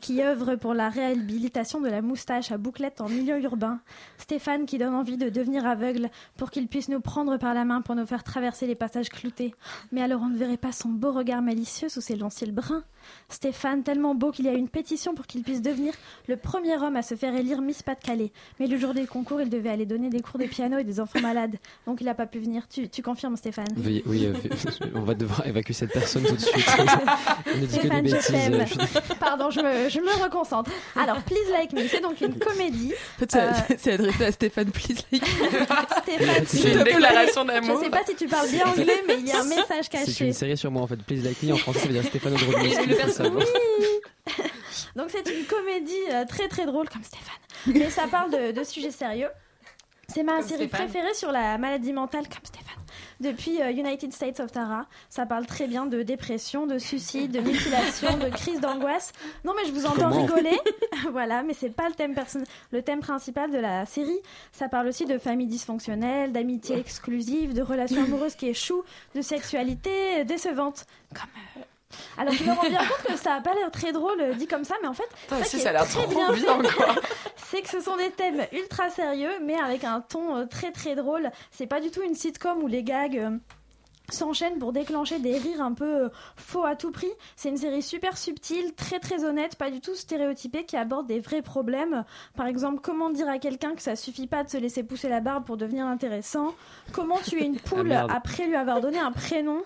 qui œuvre pour la réhabilitation de la moustache à bouclette en milieu urbain. Stéphane qui donne envie de devenir aveugle pour qu'il puisse nous prendre par la main pour nous faire traverser les passages cloutés. Mais alors on ne verrait pas son beau regard malicieux sous ses longs cils bruns? Stéphane, tellement beau qu'il y a une pétition pour qu'il puisse devenir le premier homme à se faire élire Miss Pas-de-Calais. Mais le jour des concours, il devait aller donner des cours de piano et des enfants malades. Donc il n'a pas pu venir. Tu, tu confirmes, Stéphane? Veuillez- oui, euh, <laughs> <laughs> on va devoir évacuer cette personne tout de suite. <laughs> on ne dit que des Stéphane, je t'aime. euh, je- Pardon, je me, je me reconcentre. Alors, Please Like Me, c'est donc une comédie. En fait, c'est- Euh, c'est- c'est adressé à Stéphane Please. Stéphane, C'est une déclaration d'amour. Je sais pas si tu parles bien anglais, mais il y a un message C'est caché. une série sur moi en fait. Please Like Me en français ça veut dire Stéphane savoir. Donc c'est une comédie euh, très très drôle comme Stéphane. Mais ça parle de, de sujets sérieux. C'est ma Comme série Stéphane. préférée sur la maladie mentale comme Stéphane. Depuis euh, United States of Tara, ça parle très bien de dépression, de suicide, de mutilation, de crise d'angoisse. Non mais je vous entends Comment rigoler. <laughs> voilà, mais c'est pas le thème le thème principal de la série. Ça parle aussi de famille dysfonctionnelle, d'amitié exclusive, de relations amoureuses qui échouent, de sexualité décevante. Comme euh, alors je me rends bien compte que ça a pas l'air très drôle euh, dit comme ça, mais en fait, ça si, ça a l'air très trop bien bien, <laughs> c'est que ce sont des thèmes ultra sérieux, mais avec un ton euh, très très drôle. C'est pas du tout une sitcom où les gags euh, s'enchaînent pour déclencher des rires un peu euh, faux à tout prix. C'est une série super subtile, très très honnête, pas du tout stéréotypée, qui aborde des vrais problèmes. Par exemple, comment dire à quelqu'un que ça suffit pas de se laisser pousser la barbe pour devenir intéressant? Comment tuer une <laughs> poule merde. après lui avoir donné un prénom?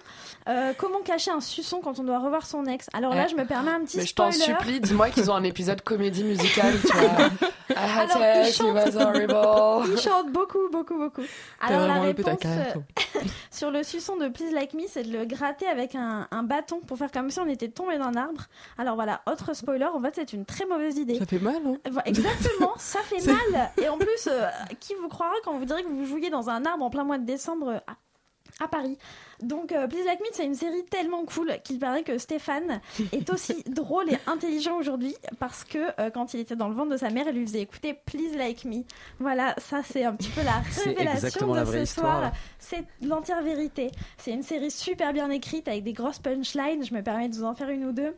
Euh, Comment cacher un suçon quand on doit revoir son ex? Alors là, je me permets un petit Mais je t'en supplie, dis-moi qu'ils ont un épisode comédie musicale, tu vois. I <laughs> had Alors, it chante. was horrible. Il chante beaucoup, beaucoup, beaucoup. Alors la réponse euh, <laughs> sur le suçon de Please Like Me, c'est de le gratter avec un, un bâton pour faire comme si on était tombé d'un arbre. Alors voilà, autre spoiler, en fait c'est une très mauvaise idée. Ça fait mal, hein Exactement, ça fait <laughs> mal. Et en plus, euh, qui vous croira quand vous direz que vous jouiez dans un arbre en plein mois de décembre euh, à, Paris donc, euh, Please Like Me, c'est une série tellement cool qu'il paraît que Stéphane <laughs> est aussi drôle et intelligent aujourd'hui parce que euh, quand il était dans le ventre de sa mère, elle lui faisait écouter Please Like Me. Voilà, ça c'est un petit peu la <laughs> révélation de la ce histoire. soir. C'est l'entière vérité. C'est une série super bien écrite avec des grosses punchlines. Je me permets de vous en faire une ou deux.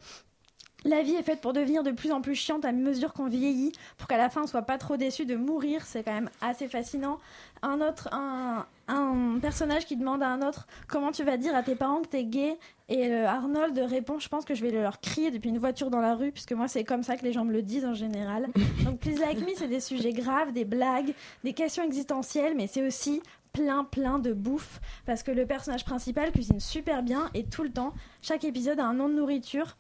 La vie est faite pour devenir de plus en plus chiante à mesure qu'on vieillit, pour qu'à la fin on soit pas trop déçu de mourir, c'est quand même assez fascinant. Un autre, un, un personnage qui demande à un autre comment tu vas dire à tes parents que t'es gay, et euh, Arnold répond je pense que je vais le leur crier depuis une voiture dans la rue, puisque moi c'est comme ça que les gens me le disent en général. <laughs> Donc Please Like Me c'est des sujets graves, des blagues, des questions existentielles, mais c'est aussi plein plein de bouffe parce que le personnage principal cuisine super bien et tout le temps chaque épisode a un nom de nourriture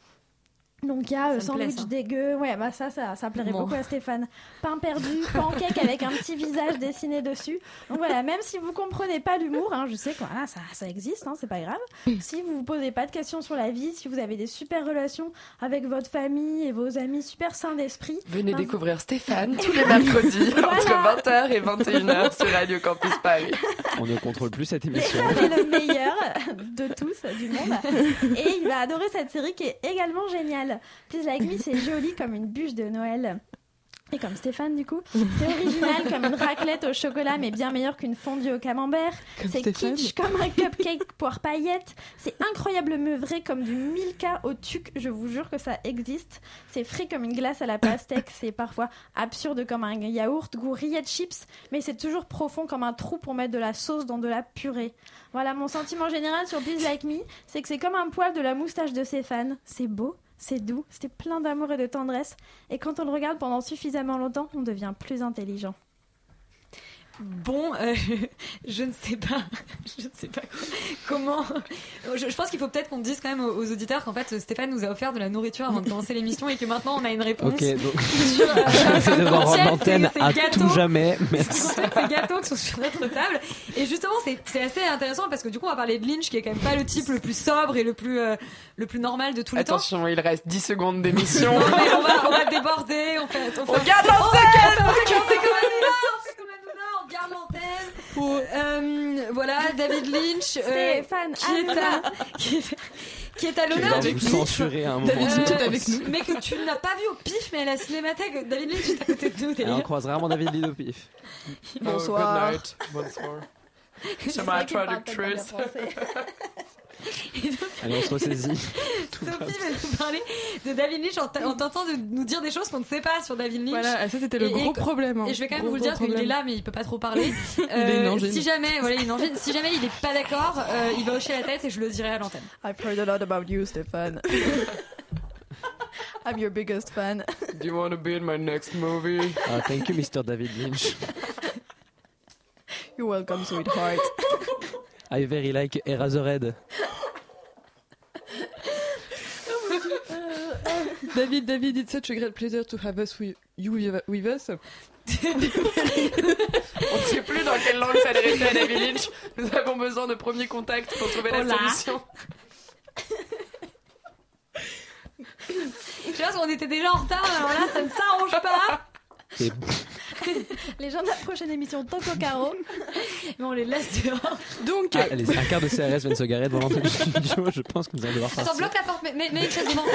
donc il y a euh, Ça me plaît, sandwich ça. dégueu, ouais bah ça ça, ça plairait Bon. beaucoup à Stéphane. Pain perdu, <laughs> pancake avec un petit visage dessiné dessus. Donc voilà, même si vous comprenez pas l'humour, hein, je sais que voilà, ça, ça existe, hein, c'est pas grave. Si vous vous posez pas de questions sur la vie, si vous avez des super relations avec votre famille et vos amis super sains d'esprit, Venez ben, découvrir Stéphane <laughs> tous les mercredis Voilà. entre 20h et 21h sur Radio Campus Paris. On ne contrôle plus cette émission. C'est le meilleur du monde. Et il va adorer cette série qui est également géniale. Please Like Me, c'est joli comme une bûche de Noël. Et comme Stéphane, du coup, c'est original comme une raclette au chocolat, mais bien meilleur qu'une fondue au camembert. C'est kitsch comme un cupcake poire paillette. C'est incroyablement vrai comme du Milka au tuc. Je vous jure que ça existe. C'est frais comme une glace à la pastèque. C'est parfois absurde comme un yaourt, goût rillettes chips, mais c'est toujours profond comme un trou pour mettre de la sauce dans de la purée. Voilà, mon sentiment général sur Please Like Me, c'est que c'est comme un poil de la moustache de Stéphane. C'est beau, c'est doux, c'est plein d'amour et de tendresse. Et quand on le regarde pendant suffisamment longtemps, on devient plus intelligent. Bon, euh, <laughs> je ne sais pas, <laughs> je ne sais pas quoi- comment. Je, je pense qu'il faut peut-être qu'on dise quand même aux, aux auditeurs qu'en fait Stéphane nous a offert de la nourriture avant de commencer l'émission et que maintenant on a une réponse. Ok, donc <laughs> sur, euh, je vais devoir rendre potentiel, l'antenne c'est- à tout jamais. Merci. ces gâteaux qui sont sur notre table. Et justement, c'est assez intéressant parce que du coup, on va parler de Lynch, qui est quand même pas le type le plus sobre et le plus, euh, le plus normal de tous les temps. Attention, il reste 10 secondes d'émission. Non, mais on va, on va déborder, on fait, on fait, On fait- fait- fait fait on garde l'antenne. Euh, voilà, David Lynch, euh, Stéphane qui est à, qui est, qui est à Je l'honneur du vous censurer un moment. Euh, s'il vous plaît. avec nous. Mais que tu n'as pas vu au pif, mais à la cinémathèque, David Lynch est à côté de nous, Et on croise rarement David Lido pif. Bonsoir. good night. Bonsoir. <laughs> C'est C'est vrai ma qu'il parle traductrice. <laughs> Allez, on se ressaisit. <laughs> Sophie va nous parler de David Lynch en, en tentant de nous dire des choses qu'on ne sait pas sur David Lynch. Voilà, ça c'était le Et- gros et- problème. hein. Et je vais quand même Gros, vous le dire parce qu'il est là, mais il peut pas trop parler. <laughs> est une angine. si jamais, voilà, il est. Si jamais il est pas d'accord, euh, il va hocher la tête et je le dirai à l'antenne. I've heard a lot about you, Stéphane. <laughs> I'm your biggest fan. Do you want to be in my next movie? Ah, thank you, Mr. David Lynch. You're welcome, sweetheart. I very like Eraserhead. <laughs> David, David, it's such a great pleasure to have us with you with- us. <laughs> On ne sait plus dans quelle langue s'adresser à David Lynch. Nous avons besoin de premiers contacts pour trouver la solution. Je sais pas si on était déjà en retard, alors là, ça ne s'arrange pas. <laughs> Les gens de la prochaine émission Toco Caro. Mais on les laisse dehors. Donc, ah, les- un quart de CRS vient de se garer devant l'entrée du studio. Je pense que nous allons devoir Attends, partir. bloque la porte, Empêche- empê- non,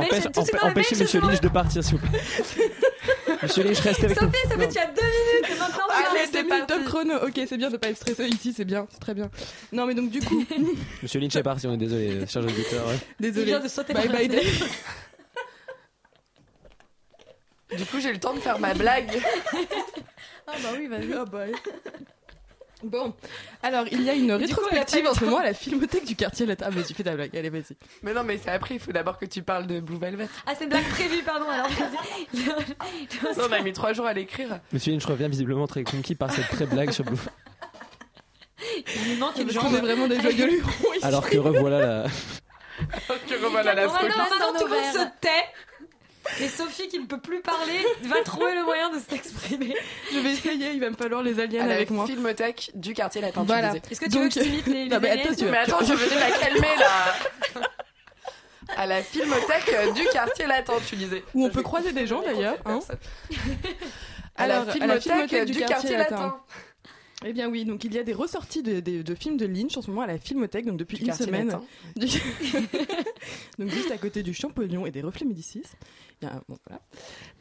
mais mets empêchez Monsieur. Lynch de partir, s'il vous plaît. <laughs> Monsieur Lynch, reste avec nous. Sophie, Sophie, tu as deux minutes et maintenant Allez, c'est pas top chrono. Ok, c'est bien de pas être stressé ici, c'est bien, c'est très bien. Non, mais donc du coup, Monsieur Lynch est parti, on est désolé, cher auditeur. ouais. Il désolé. vient de sauter Bye bye. <laughs> Du coup, j'ai le temps de faire ma blague. <laughs> Ah bah oui, vas-y. Ah bah, <laughs> Bon, alors il y a une rétrospective eu en ce moment à la Filmothèque du quartier latin. Ah, vas-y, fais ta blague, allez, vas-y. Mais non, mais c'est après, il faut d'abord que tu parles de Blue Velvet. Ah, c'est une blague prévue, pardon. Alors, vas-y. <laughs> Non, on a mis trois jours à l'écrire. Monsieur Lynch revient visiblement très conquis par cette pré-blague sur Blue. Il nous manque une Je jambe. connais vraiment des joyeux lurons ici. Alors que revoilà la. Que revoilà la maintenant, tout le monde se tait. Et Sophie, qui ne peut plus parler, va trouver le moyen de s'exprimer. Je vais essayer, il va me falloir les aliens À la avec moi. filmothèque du quartier latin. Voilà. Est-ce que tu veux que je t'imite les, les Non, mais aliens attends, tu Mais attends, je venais la calmer là. <laughs> À la filmothèque du quartier latin, tu disais. Où on peut croiser des gens d'ailleurs. hein. À la Alors, filmothèque du quartier latin. Eh bien oui, donc il y a des ressorties de, de- de films de Lynch en ce moment à la Filmothèque, donc depuis Du une quartier semaine. latin. <laughs> Du- <laughs> donc juste à côté du Champollion et des reflets Médicis. Il y a un- bon, voilà.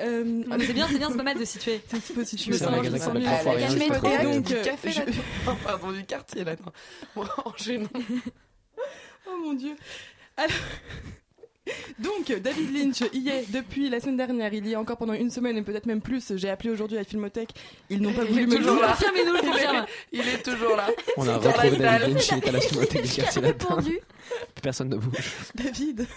Euh, c'est bien, c'est bien, c'est pas mal de situer. <laughs> c'est situer. Un magasin rien, Et donc, du euh, café je- latin. <laughs> Oh, pardon, du quartier. Bon, enchaînons. <laughs> Oh mon dieu. Alors- Donc, David Lynch y est depuis la semaine dernière. Il y est encore pendant une semaine et peut-être même plus. J'ai appelé aujourd'hui à la Filmothèque. Ils n'ont pas Il voulu est me toujours là. Il est-. Il est toujours là. On a retrouvé. David Lynch, il est à la filmothèque du quartier latin. Répondu. Plus personne ne bouge. David.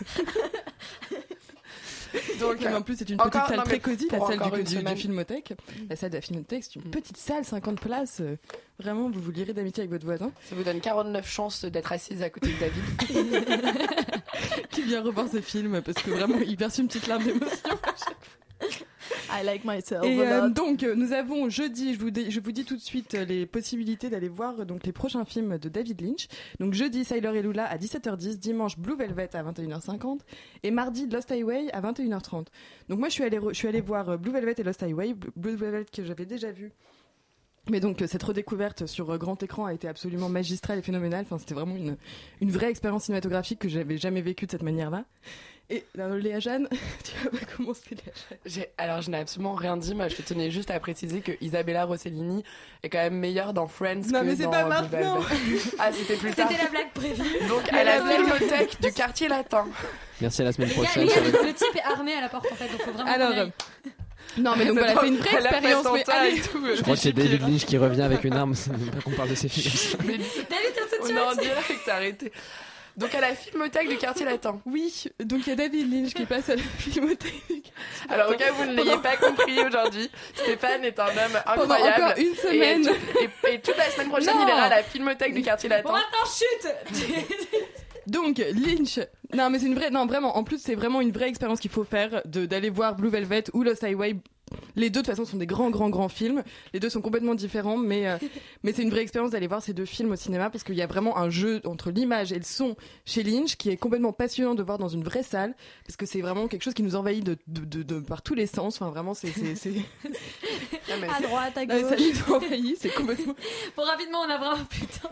<laughs> Donc, en plus, c'est une encore- petite salle non, très cosy, la salle du, du. Filmothèque. La salle de la Filmothèque, c'est une petite salle, 50 places. euh, Vraiment, vous vous lirez d'amitié avec votre voisin Ça vous donne 49 chances d'être assise à côté de David. <laughs> qui vient revoir ce film parce que vraiment, il verse une petite larme d'émotion. I like myself Et euh, donc euh, nous avons jeudi, je vous, dis, je vous dis tout de suite euh, les possibilités d'aller voir donc les prochains films de David Lynch. Donc jeudi Sailor et Lula à 17h10, dimanche Blue Velvet à 21h50 et mardi Lost Highway à 21h30. Donc moi je suis allée je suis allée voir Blue Velvet et Lost Highway, Blue Velvet que j'avais déjà vu. Mais donc cette redécouverte sur grand écran a été absolument magistrale et phénoménale. Enfin, c'était vraiment une, une vraie expérience cinématographique que j'avais jamais vécue de cette manière-là. Et euh, Léa Jeanne, <laughs> tu vas pas commencer Léa Jeanne. Alors, je n'ai absolument rien dit, mais je tenais juste à préciser que Isabella Rossellini est quand même meilleure dans Friends Non, que mais c'est pas Blue maintenant. <laughs> Ah, c'était plus tard. C'était la blague prévue. Donc, à la filmothèque du quartier latin. Merci à la semaine prochaine. le type est armé à la porte en fait, donc faut vraiment. Alors, aille. Non, mais donc voilà, c'est une vraie Elle a fait expérience. Mais allez, et tout. Je crois que c'est David Lynch qui revient avec une arme. C'est même pas qu'on parle de ses films. Mais David, t'as tout de on est en suite. direct, arrêtez. Donc, à la filmothèque du quartier latin. oui, donc il y a David Lynch qui passe à la filmothèque. Alors, au cas où vous ne l'ayez pas compris aujourd'hui, Stéphane est un homme Pendant incroyable. encore une semaine. Et, tout- et- et toute la semaine prochaine, Non. il ira à la filmothèque du quartier Bon, latin. maintenant chute. <laughs> Donc Lynch, non mais c'est une vraie, non vraiment, en plus c'est vraiment une vraie expérience qu'il faut faire de d'aller voir Blue Velvet ou Lost Highway. Les deux de toute façon sont des grands grands grands films. Les deux sont complètement différents, mais euh, <laughs> mais c'est une vraie expérience d'aller voir ces deux films au cinéma parce qu'il y a vraiment un jeu entre l'image et le son chez Lynch qui est complètement passionnant de voir dans une vraie salle parce que c'est vraiment quelque chose qui nous envahit de de, de, de- par tous les sens. Enfin vraiment c'est <laughs> À droite, à Non, mais ça gauche. nous envahit, c'est complètement <laughs> Bon, rapidement, on a vraiment putain.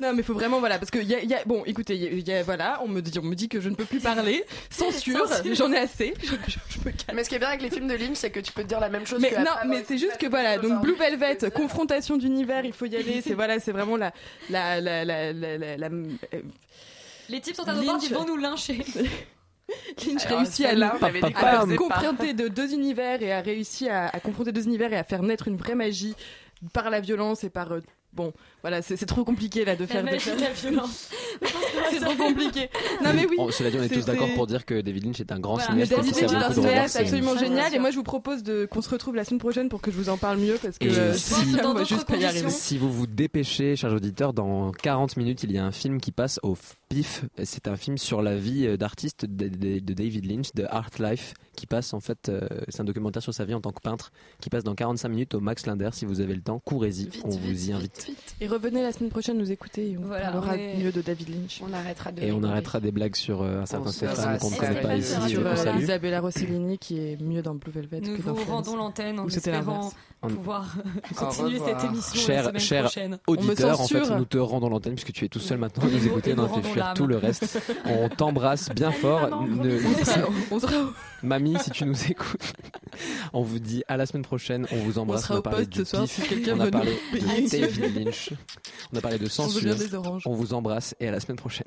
Non, mais faut vraiment, voilà, parce que y a, y a- bon, écoutez, y a, y a- voilà, on me dit, on me dit que je ne peux plus parler. <laughs> Censure, Censure. j'en ai assez. Je, je- je me calme. Mais ce qui est bien avec les films de Lynch, c'est que tu peux te dire la même chose Mais que non, après mais c'est juste que voilà, donc. Blue Velvet, confrontation d'univers, il faut y aller. C'est voilà, c'est vraiment la, la, la, la, la, la- la- euh, Les types sont à nos portes, Lynch. ils vont nous lyncher. <laughs> Lynch Alors, réussit à, qu'on à pas. confronter de deux univers et a réussi à, à confronter deux univers et à faire naître une vraie magie par la violence et par euh, bon, voilà, c'est trop compliqué là de La faire de faire- de la <laughs> violence. C'est trop compliqué. Non mais oui. On- cela dit, on est tous d'accord pour dire que David Lynch est un grand Voilà. Cinéaste David Lynch est un cinéaste absolument Ouais, génial et moi je vous propose de qu'on se retrouve la semaine prochaine pour que je vous en parle mieux parce que Et euh, si- <laughs> juste pas y arriver. Si vous vous dépêchez, chers auditeurs, dans 40 minutes, il y a un film qui passe au pif. C'est un film sur la vie euh, d'artiste de, de- de David Lynch, de Art Life, qui passe en fait, euh, c'est un documentaire sur sa vie en tant que peintre, qui passe dans 45 minutes au Max Linder. Si vous avez le temps, courez-y, on vous y invite. Revenez la semaine prochaine nous écouter et on Voilà, parlera on est- mieux de David Lynch. On arrêtera de Et on arrêtera des blagues sur euh, un certain On Stéphane qu'on ne connaît pas ici sur euh. Isabella Rossellini qui est mieux dans Blue Velvet Nous que dans vous Friends. rendons l'antenne en espérant pouvoir <laughs> continuer cette émission la Cher, semaine cher prochaine. auditeur, en fait, nous te rendons l'antenne puisque tu es tout seul maintenant à nous écouter, on fait fuir tout le reste. <laughs> On t'embrasse bien fort. On on Mamie, si tu nous écoutes, <laughs> on vous dit à la semaine prochaine. On vous embrasse. sera on a au parlé poste du ce soir si quelqu'un on a veut parlé nous. David Lynch. On a parlé de censure. On, On vous embrasse et à la semaine prochaine.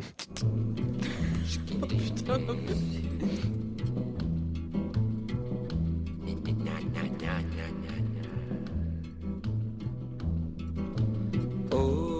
Oh, oh.